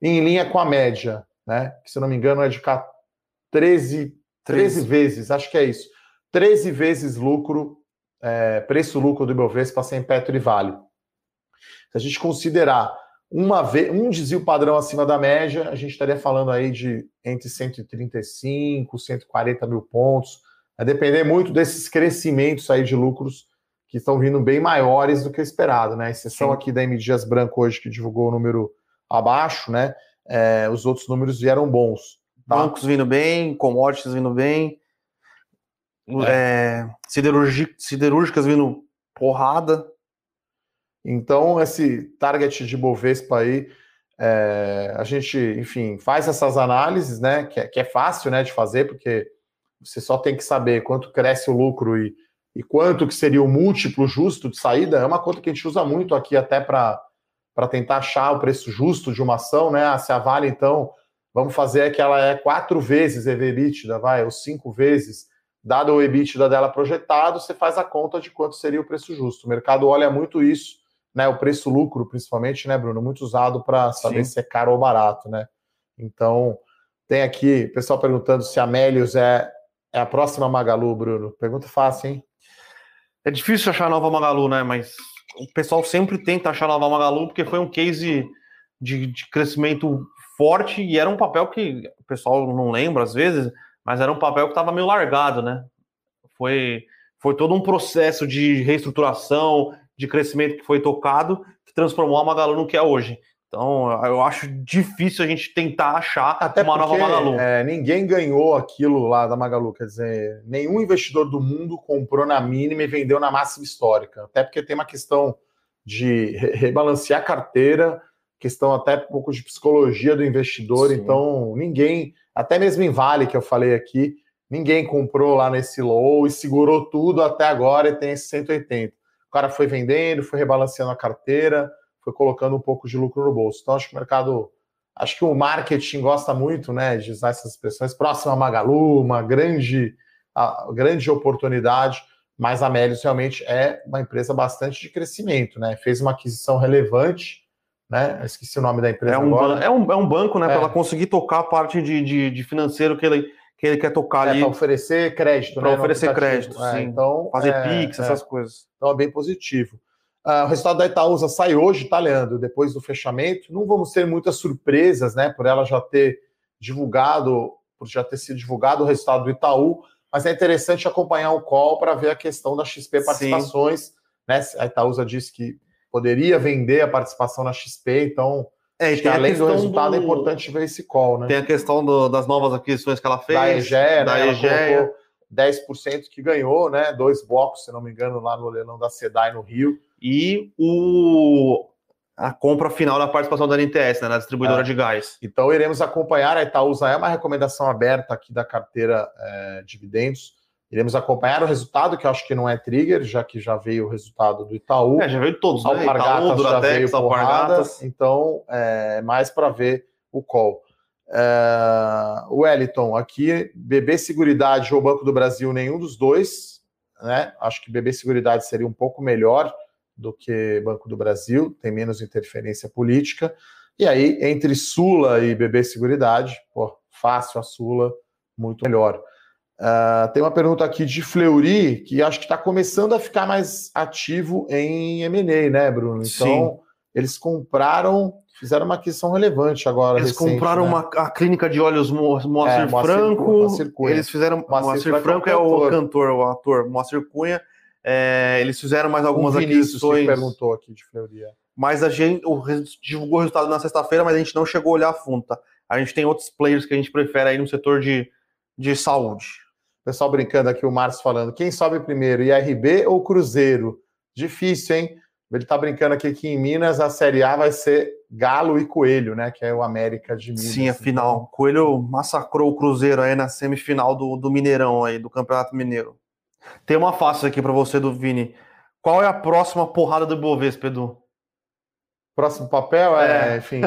em linha com a média, né, que se não me engano é de 13, 13 vezes, acho que é isso, 13 vezes lucro, é, preço-lucro do Ibovespa sem Petro e Vale. Se a gente considerar uma vez, um desvio padrão acima da média, a gente estaria falando aí de entre 135, 140 mil pontos. Vai depender muito desses crescimentos aí de lucros que estão vindo bem maiores do que esperado, né? A exceção Sim. aqui da M Dias Branco hoje, que divulgou o número abaixo, né? É, os outros números vieram bons. Tá? Bancos vindo bem, commodities vindo bem, é. É, siderúrgicas vindo porrada. Então, esse target de Bovespa aí, é, a gente, enfim, faz essas análises, né? Que é, que é, fácil né, de fazer, porque você só tem que saber quanto cresce o lucro e, e quanto que seria o múltiplo justo de saída. É uma conta que a gente usa muito aqui até para tentar achar o preço justo de uma ação, né? Ah, se a Vale, então, vamos fazer que ela é quatro vezes EV/EBITDA, vai, ou cinco vezes, dado o EBITDA dela projetado, você faz a conta de quanto seria o preço justo. O mercado olha muito isso né, o preço-lucro, principalmente, né, Bruno? Muito usado para saber Sim. se é caro ou barato, né? Então, tem aqui pessoal perguntando se a Melius é, é a próxima Magalu, Bruno. Pergunta fácil, hein? É difícil achar nova Magalu, né? Mas o pessoal sempre tenta achar nova Magalu porque foi um case de, de crescimento forte e era um papel que o pessoal não lembra às vezes, mas era um papel que estava meio largado, né? Foi, foi todo um processo de reestruturação, de crescimento que foi tocado, que transformou a Magalu no que é hoje. Então, eu acho difícil a gente tentar achar Até uma porque, nova Magalu. É, ninguém ganhou aquilo lá da Magalu, quer dizer, nenhum investidor do mundo comprou na mínima e vendeu na máxima histórica. Até porque tem uma questão de rebalancear a carteira, questão até um pouco de psicologia do investidor. Sim. Então, ninguém, até mesmo em Vale, que eu falei aqui, ninguém comprou lá nesse low e segurou tudo até agora e tem esse 180 o cara foi vendendo, foi rebalanceando a carteira, foi colocando um pouco de lucro no bolso. Então, acho que o mercado, acho que o marketing gosta muito, né, de usar essas expressões. Próxima a Magalu, uma grande, a, grande oportunidade, mas a Melios realmente é uma empresa bastante de crescimento, né? Fez uma aquisição relevante, né? esqueci o nome da empresa é um, agora. É um, é um banco, né, é. para ela conseguir tocar a parte de, de, de financeiro que ele que ele quer tocar é, ali. Para oferecer crédito, né, oferecer crédito, é, sim. Então, Fazer é, Pix, essas é. coisas. Então é bem positivo. Uh, o resultado da Itaúsa sai hoje, tá, Leandro? Depois do fechamento. Não vamos ter muitas surpresas, né? Por ela já ter divulgado, por já ter sido divulgado o resultado do Itaú, mas é interessante acompanhar o call para ver a questão da XP Participações. Né? A Itaúsa disse que poderia vender a participação na XP, então é, e além do resultado, do... é importante ver esse call, né? Tem a questão do, das novas aquisições que ela fez. Da EGE, da né? EGE. 10% que ganhou, né? Dois blocos, se não me engano, lá no leilão da SEDAI no Rio. E o a compra final da participação da NTS, né, na distribuidora é. de gás. Então iremos acompanhar, a Itaúsa é uma recomendação aberta aqui da carteira é, dividendos. Iremos acompanhar o resultado, que eu acho que não é trigger, já que já veio o resultado do Itaú. É, já veio todos, né? Alpargatas Itaú, já veio porrada, então é mais para ver o call. É, Wellington, aqui, BB Seguridade ou Banco do Brasil, nenhum dos dois. Né? Acho que BB Seguridade seria um pouco melhor do que Banco do Brasil, tem menos interferência política. E aí, entre Sula e BB Seguridade, pô, fácil a Sula, muito melhor. Uh, tem uma pergunta aqui de Fleury, que acho que está começando a ficar mais ativo em M&A, né, Bruno? Então, Sim. eles compraram, fizeram uma aquisição relevante agora. Eles recente, compraram né? uma, a clínica de olhos Moacir, é, Franco. Moacir Cunha. Eles fizeram. Moacir, Moacir Franco, Franco é o cantor, o ator. Moacir Cunha. É, eles fizeram mais algumas o aquisições. perguntou aqui de Fleury. É. Mas a gente o, divulgou o resultado na sexta-feira, mas a gente não chegou a olhar a fundo, tá? A gente tem outros players que a gente prefere aí no setor de, de saúde. Pessoal brincando aqui, o Márcio falando. Quem sobe primeiro, IRB ou Cruzeiro? Difícil, hein? Ele tá brincando aqui que em Minas a Série A vai ser Galo e Coelho, né? Que é o América de Minas. Sim, a final. Coelho massacrou o Cruzeiro aí na semifinal do, do Mineirão aí, do Campeonato Mineiro. Tem uma fácil aqui para você do Vini. Qual é a próxima porrada do Bovespa, Edu? Próximo papel, é, é. enfim.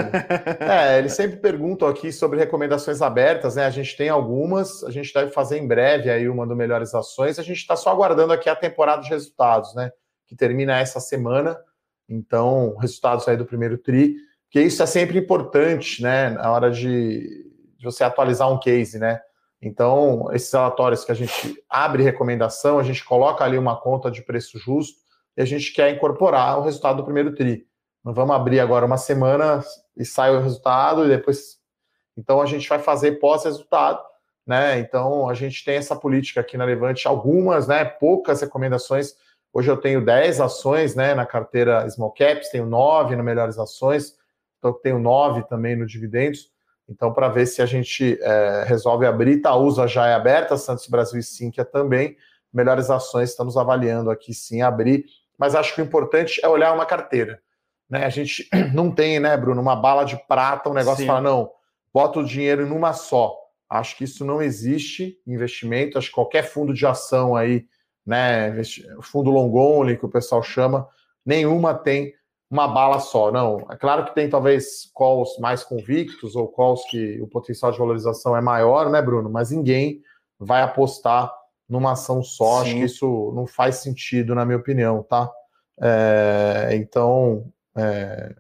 é, eles sempre perguntam aqui sobre recomendações abertas, né? A gente tem algumas, a gente deve fazer em breve aí uma do Melhores Ações. A gente está só aguardando aqui a temporada de resultados, né? Que termina essa semana. Então, resultados aí do primeiro TRI, que isso é sempre importante, né? Na hora de, de você atualizar um case, né? Então, esses relatórios que a gente abre recomendação, a gente coloca ali uma conta de preço justo e a gente quer incorporar o resultado do primeiro TRI. Não vamos abrir agora uma semana e sai o resultado e depois. Então a gente vai fazer pós-resultado, né? Então a gente tem essa política aqui na Levante, algumas, né? Poucas recomendações. Hoje eu tenho 10 ações né, na carteira Small Caps, tenho 9 no Melhores Ações, então tenho 9 também no Dividendos. Então, para ver se a gente é, resolve abrir, Itaúsa já é aberta, Santos Brasil e Sinqia também. Melhores ações, estamos avaliando aqui sim abrir, mas acho que o importante é olhar uma carteira. Né? A gente não tem, né, Bruno, uma bala de prata, um negócio que fala, não, bota o dinheiro numa só. Acho que isso não existe investimento. Acho que qualquer fundo de ação aí, né, fundo long only que o pessoal chama, nenhuma tem uma bala só. Não, é claro que tem talvez calls mais convictos ou calls que o potencial de valorização é maior, né, Bruno? Mas ninguém vai apostar numa ação só. Sim. Acho que isso não faz sentido, na minha opinião, tá? É, então, é...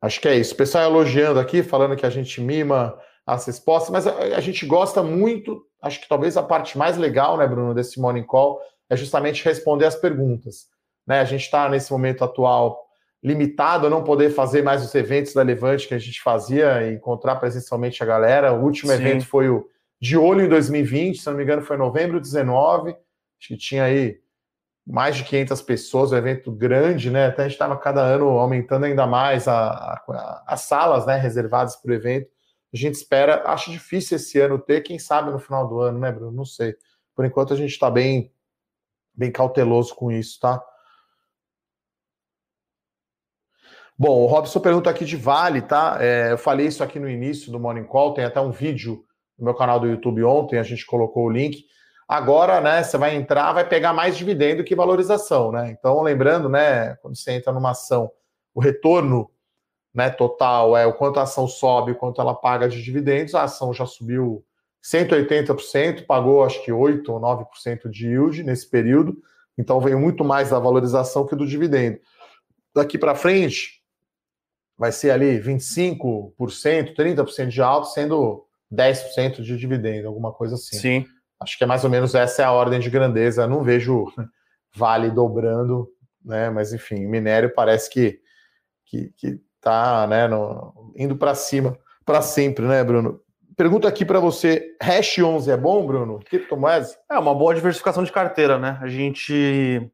Acho que é isso. O pessoal elogiando aqui, falando que a gente mima as respostas, mas a, a, gente gosta muito, acho que talvez a parte mais legal, né, Bruno, desse Morning Call é justamente responder as perguntas. Né? A gente está, nesse momento atual, limitado a não poder fazer mais os eventos da Levante que a gente fazia e encontrar presencialmente a galera. O último Sim. evento foi o De Olho em 2020, se não me engano, foi em novembro 19. Acho que tinha aí mais de 500 pessoas, um evento grande, né? Até a gente estava cada ano aumentando ainda mais a, a, as salas né, reservadas para o evento. A gente espera, acho difícil esse ano ter, quem sabe no final do ano, né, Bruno? Não sei. Por enquanto a gente está bem, bem cauteloso com isso, tá? Bom, o Robson pergunta aqui de Vale, tá? É, eu falei isso aqui no início do Morning Call, tem até um vídeo no meu canal do YouTube ontem, a gente colocou o link. Agora, né, você vai entrar, vai pegar mais dividendo que valorização, né? Então, lembrando, né, quando você entra numa ação o retorno né, total é o quanto a ação sobe, o quanto ela paga de dividendos, a ação já subiu 180%, pagou acho que 8 ou 9% de yield nesse período, então veio muito mais da valorização que do dividendo. Daqui para frente, vai ser ali 25%, 30% de alto, sendo 10% de dividendo, alguma coisa assim. Sim. Acho que é mais ou menos essa é a ordem de grandeza. Não vejo Vale dobrando, né? Mas enfim, minério parece que que, que tá, né, no, indo para cima para sempre, né, Bruno? Pergunta aqui para você, Hash 11 é bom, Bruno? Criptomoedas? É uma boa diversificação de carteira, né? A gente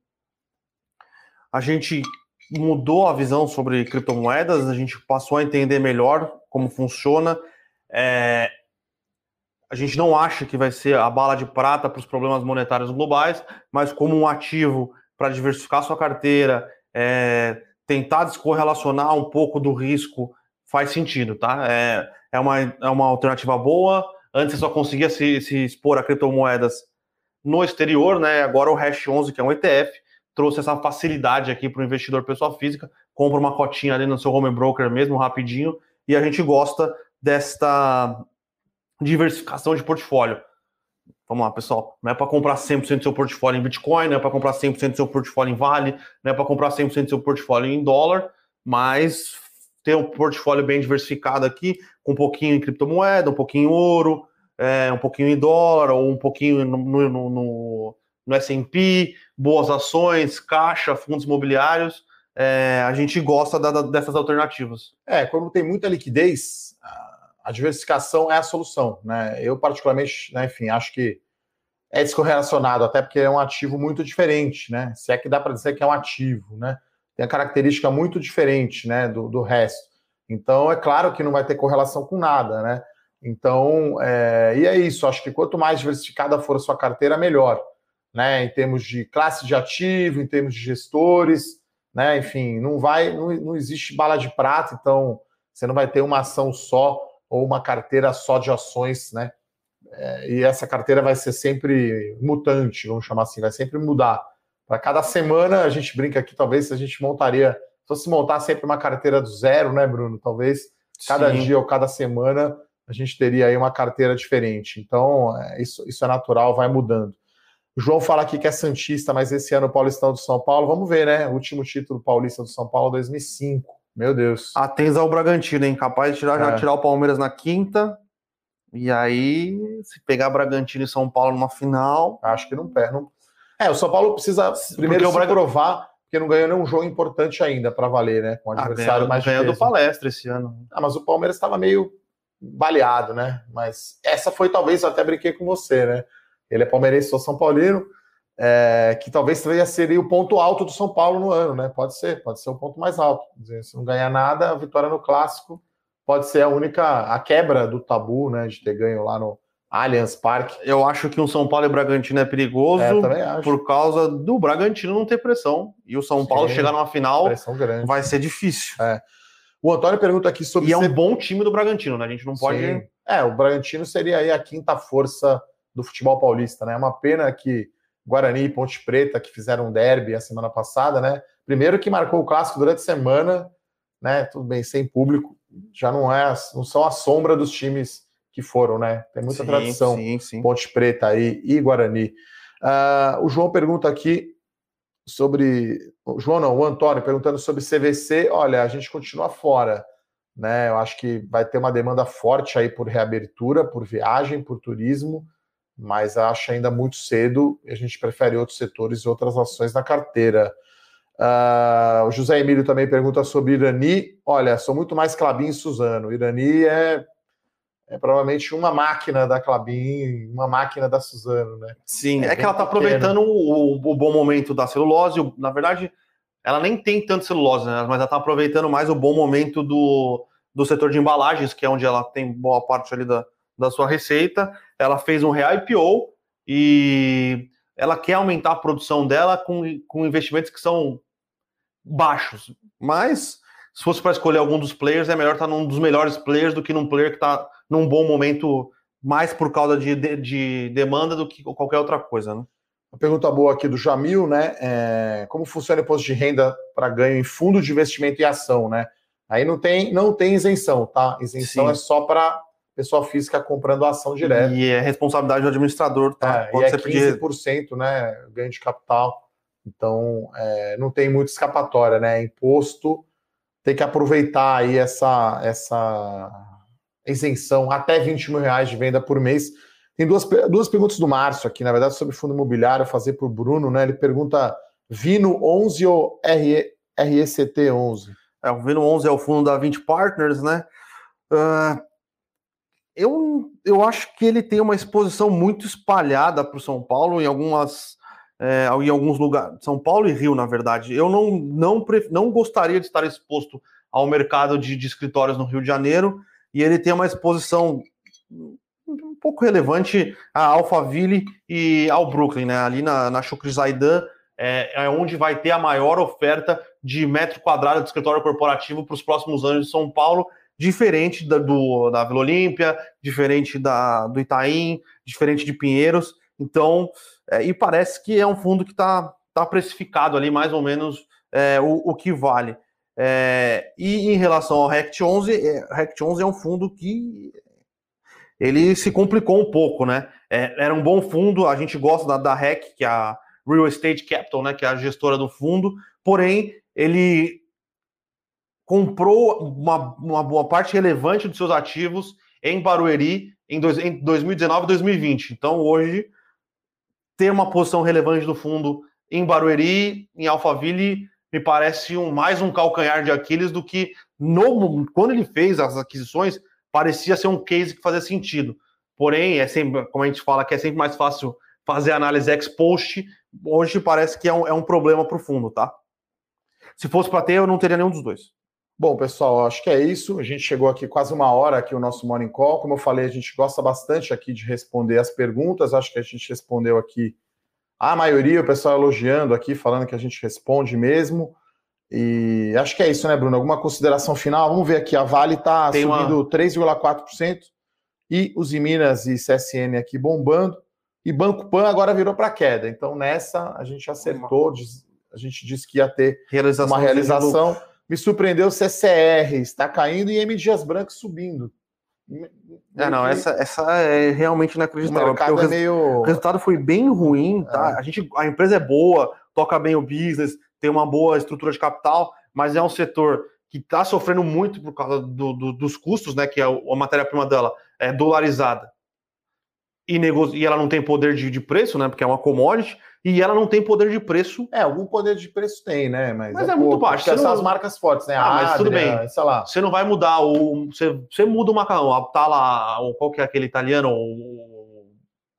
a gente mudou a visão sobre criptomoedas, a gente passou a entender melhor como funciona. É, a gente não acha que vai ser a bala de prata para os problemas monetários globais, mas como um ativo para diversificar sua carteira, é, tentar descorrelacionar um pouco do risco, faz sentido, tá? É, é, uma, é uma alternativa boa. Antes você só conseguia se, se expor a criptomoedas no exterior, né? Agora o Hash 11, que é um ETF, trouxe essa facilidade aqui para o investidor pessoa física, compra uma cotinha ali no seu home broker mesmo, rapidinho, e a gente gosta desta diversificação de portfólio. Vamos lá, pessoal. Não é para comprar 100% do seu portfólio em Bitcoin, não é para comprar 100% do seu portfólio em Vale, não é para comprar 100% do seu portfólio em dólar, mas ter um portfólio bem diversificado aqui, com um pouquinho em criptomoeda, um pouquinho em ouro, é, um pouquinho em dólar, ou um pouquinho no, no, no, no S&P, boas ações, caixa, fundos imobiliários. É, a gente gosta da, da, dessas alternativas. É, quando tem muita liquidez, a diversificação é a solução, né? Eu, particularmente, né, enfim, acho que é descorrelacionado, até porque é um ativo muito diferente, né? Se é que dá para dizer que é um ativo, né? Tem a característica muito diferente, né, do, do resto. Então, é claro que não vai ter correlação com nada, né? Então, é, e é isso. Acho que quanto mais diversificada for a sua carteira, melhor, né? Em termos de classe de ativo, em termos de gestores, né? Enfim, não vai, não, não existe bala de prata, então você não vai ter uma ação só ou uma carteira só de ações, né? É, e essa carteira vai ser sempre mutante, vamos chamar assim, vai sempre mudar. Para cada semana, a gente brinca aqui, talvez a gente montaria, se fosse montar sempre uma carteira do zero, né, Bruno? Talvez cada Sim. dia ou cada semana a gente teria aí uma carteira diferente. Então, é, isso, isso é natural, vai mudando. O João fala aqui que é Santista, mas esse ano o Paulistão do São Paulo, vamos ver, né? O último título paulista do São Paulo, 2005. Meu Deus. Atens ao Bragantino, hein? Capaz de tirar, é. já tirar o Palmeiras na quinta. E aí, se pegar Bragantino e São Paulo numa final. Acho que não perde. Não... É, o São Paulo precisa primeiro se provar, porque não ganhou nenhum jogo importante ainda para valer, né? Com o ah, adversário ah, mais ganhou do palestra esse ano. Ah, mas o Palmeiras estava meio baleado, né? Mas essa foi talvez, eu até brinquei com você, né? Ele é palmeirense, sou São Paulino é, que talvez seria o ponto alto do São Paulo no ano, né? Pode ser, pode ser o ponto mais alto. Dizer, se não ganhar nada, a vitória no clássico pode ser a única, a quebra do tabu, né? De ter ganho lá no Allianz Parque. Eu acho que um São Paulo e Bragantino é perigoso é, por causa do Bragantino não ter pressão. E o São Sim, Paulo chegar numa final vai ser difícil. É. O Antônio pergunta aqui sobre. E é um bom time do Bragantino, né? A gente não pode. Sim. É, o Bragantino seria aí a quinta força do futebol paulista, né? É uma pena que Guarani e Ponte Preta, que fizeram um derby a semana passada, né? Primeiro que marcou o clássico durante a semana, né? Tudo bem, sem público, já não é, não são a sombra dos times que foram, né? Tem muita sim, tradição. Sim, sim. Ponte Preta aí e Guarani. Uh, o João pergunta aqui sobre. O João não, o Antônio perguntando sobre CVC. Olha, a gente continua fora. Né, eu acho que vai ter uma demanda forte aí por reabertura, por viagem, por turismo mas acho ainda muito cedo e a gente prefere outros setores e outras ações na carteira. Uh, o José Emílio também pergunta sobre Irani. Olha, sou muito mais Clabin e Suzano. Irani é, é provavelmente uma máquina da Clabin, uma máquina da Suzano, né? Sim, é, é que ela está aproveitando o, o, bom momento da celulose. Na verdade, ela nem tem tanto celulose, né? mas ela está aproveitando mais o bom momento do, do setor de embalagens, que é onde ela tem boa parte ali da, da sua receita. Ela fez um re-IPO e ela quer aumentar a produção dela com, com investimentos que são baixos. Mas, se fosse para escolher algum dos players, é melhor estar num dos melhores players do que num player que está num bom momento, mais por causa de, de, de, demanda do que qualquer outra coisa, né? Uma pergunta boa aqui do Jamil, né? É, como funciona o imposto de renda para ganho em fundo de investimento e ação, né? Aí não tem, não tem isenção, tá? Isenção Sim. é só para pessoa física comprando ação direta. E é responsabilidade do administrador, tá? É, Pode e é 15%, pedir... né? Ganho de capital. Então, é, não tem muita escapatória, né? Imposto tem que aproveitar aí essa, essa isenção até 20 mil reais de venda por mês. Tem duas, duas perguntas do Márcio aqui, na verdade, sobre fundo imobiliário, fazer para o Bruno, né? Ele pergunta: Vino 11 ou RE, RECT 11? É, o Vino 11 é o fundo da 20 Partners, né? Uh, eu, eu acho que ele tem uma exposição muito espalhada para o São Paulo em algumas é, em alguns lugares, São Paulo e Rio, na verdade. Eu não, não, não gostaria de estar exposto ao mercado de, de escritórios no Rio de Janeiro, e ele tem uma exposição um pouco relevante a Alphaville e ao Brooklyn, né? Ali na, na Shukri Zaidan é, é, onde vai ter a maior oferta de metro quadrado de escritório corporativo para os próximos anos de São Paulo, diferente da, do, da Vila Olímpia, diferente da, do Itaim, diferente de Pinheiros. Então, é, e parece que é um fundo que está tá precificado ali mais ou menos é, o, o, que vale. É, e em relação ao RECT 11, é, RECT 11 é um fundo que ele se complicou um pouco, né? É, era um bom fundo, a gente gosta da, da REC, que é a Real Estate Capital, né, que é a gestora do fundo, porém ele comprou uma, uma boa parte relevante dos seus ativos em Barueri em, dois, em 2019 e 2020. Então hoje ter uma posição relevante do fundo em Barueri, em Alphaville, me parece um, mais um calcanhar de Aquiles do que no, quando ele fez as aquisições, parecia ser um case que fazia sentido. Porém, é sempre, como a gente fala, que é sempre mais fácil fazer análise ex post, hoje parece que é um, é um problema para o fundo, tá? Se fosse para ter, eu não teria nenhum dos dois. Bom, pessoal, acho que é isso. A gente chegou aqui quase uma hora aqui o nosso Morning Call. Como eu falei, a gente gosta bastante aqui de responder as perguntas. Acho que a gente respondeu aqui a maioria, o pessoal elogiando aqui, falando que a gente responde mesmo. E acho que é isso, né, Bruno? Alguma consideração final? Vamos ver aqui. A Vale está subindo uma... 3,4% e os Minas e CSN aqui bombando. E Banco Pan agora virou para queda. Então, nessa, a gente acertou. A gente disse que ia ter realização uma realização me surpreendeu o CCR, está caindo e M Dias Branco subindo. É, não, essa, essa é realmente inacreditável. O, o, é meio... o resultado foi bem ruim, tá? É. A, gente, a empresa é boa, toca bem o business, tem uma boa estrutura de capital, mas é um setor que está sofrendo muito por causa do, do, dos custos, né? Que é a matéria-prima dela é dolarizada. E, nego... e ela não tem poder de, de preço, né? Porque é uma commodity e ela não tem poder de preço. É, algum poder de preço tem, né? Mas, mas é, é, muito pouco, baixo. Você são as marcas fortes, né? Ah, mas tudo bem. Sei lá. Você não vai mudar o. Você, você muda o macarrão, tá lá, qual que é aquele italiano? O...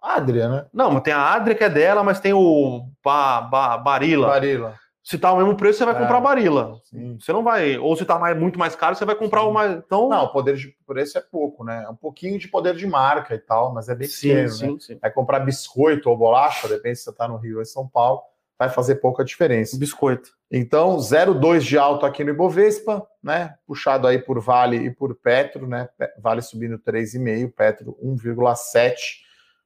Adria, né? Não, mas tem a Adria que é dela, mas tem o ba, ba, Barilla. Barilla. Se tá o mesmo preço, você vai é, comprar Barilla. Sim. Você não vai. Ou se tá mais, muito mais caro, você vai comprar sim. o mais. Então... Não, o poder de preço é pouco, né? É um pouquinho de poder de marca e tal, mas é bem sim, pequeno, sim, né? Sim. Vai comprar biscoito ou bolacha, depende se você tá no Rio ou em São Paulo, vai fazer pouca diferença. Biscoito. Então, 0,2 de alto aqui no Ibovespa, né? Puxado aí por Vale e por Petro, né? Vale subindo 3,5, Petro 1,7.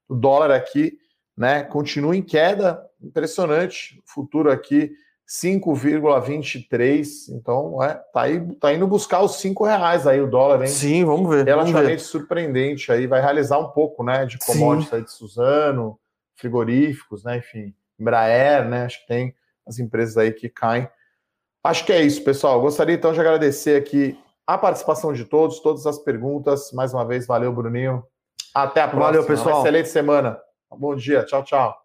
O dólar aqui, né? Continua em queda, impressionante. Futuro aqui 5,23. Então, é, tá, aí, tá indo buscar os 5 reais aí o dólar, hein? Sim, vamos ver. Relativamente vamos ver. surpreendente aí, vai realizar um pouco, né, de commodities de Suzano, frigoríficos, né, enfim, Embraer, né, acho que tem as empresas aí que caem. Acho que é isso, pessoal. Gostaria então de agradecer aqui a participação de todos, todas as perguntas. Mais uma vez, valeu, Bruninho. Até a próxima. Valeu, pessoal. Uma excelente semana. Bom dia. Tchau, tchau.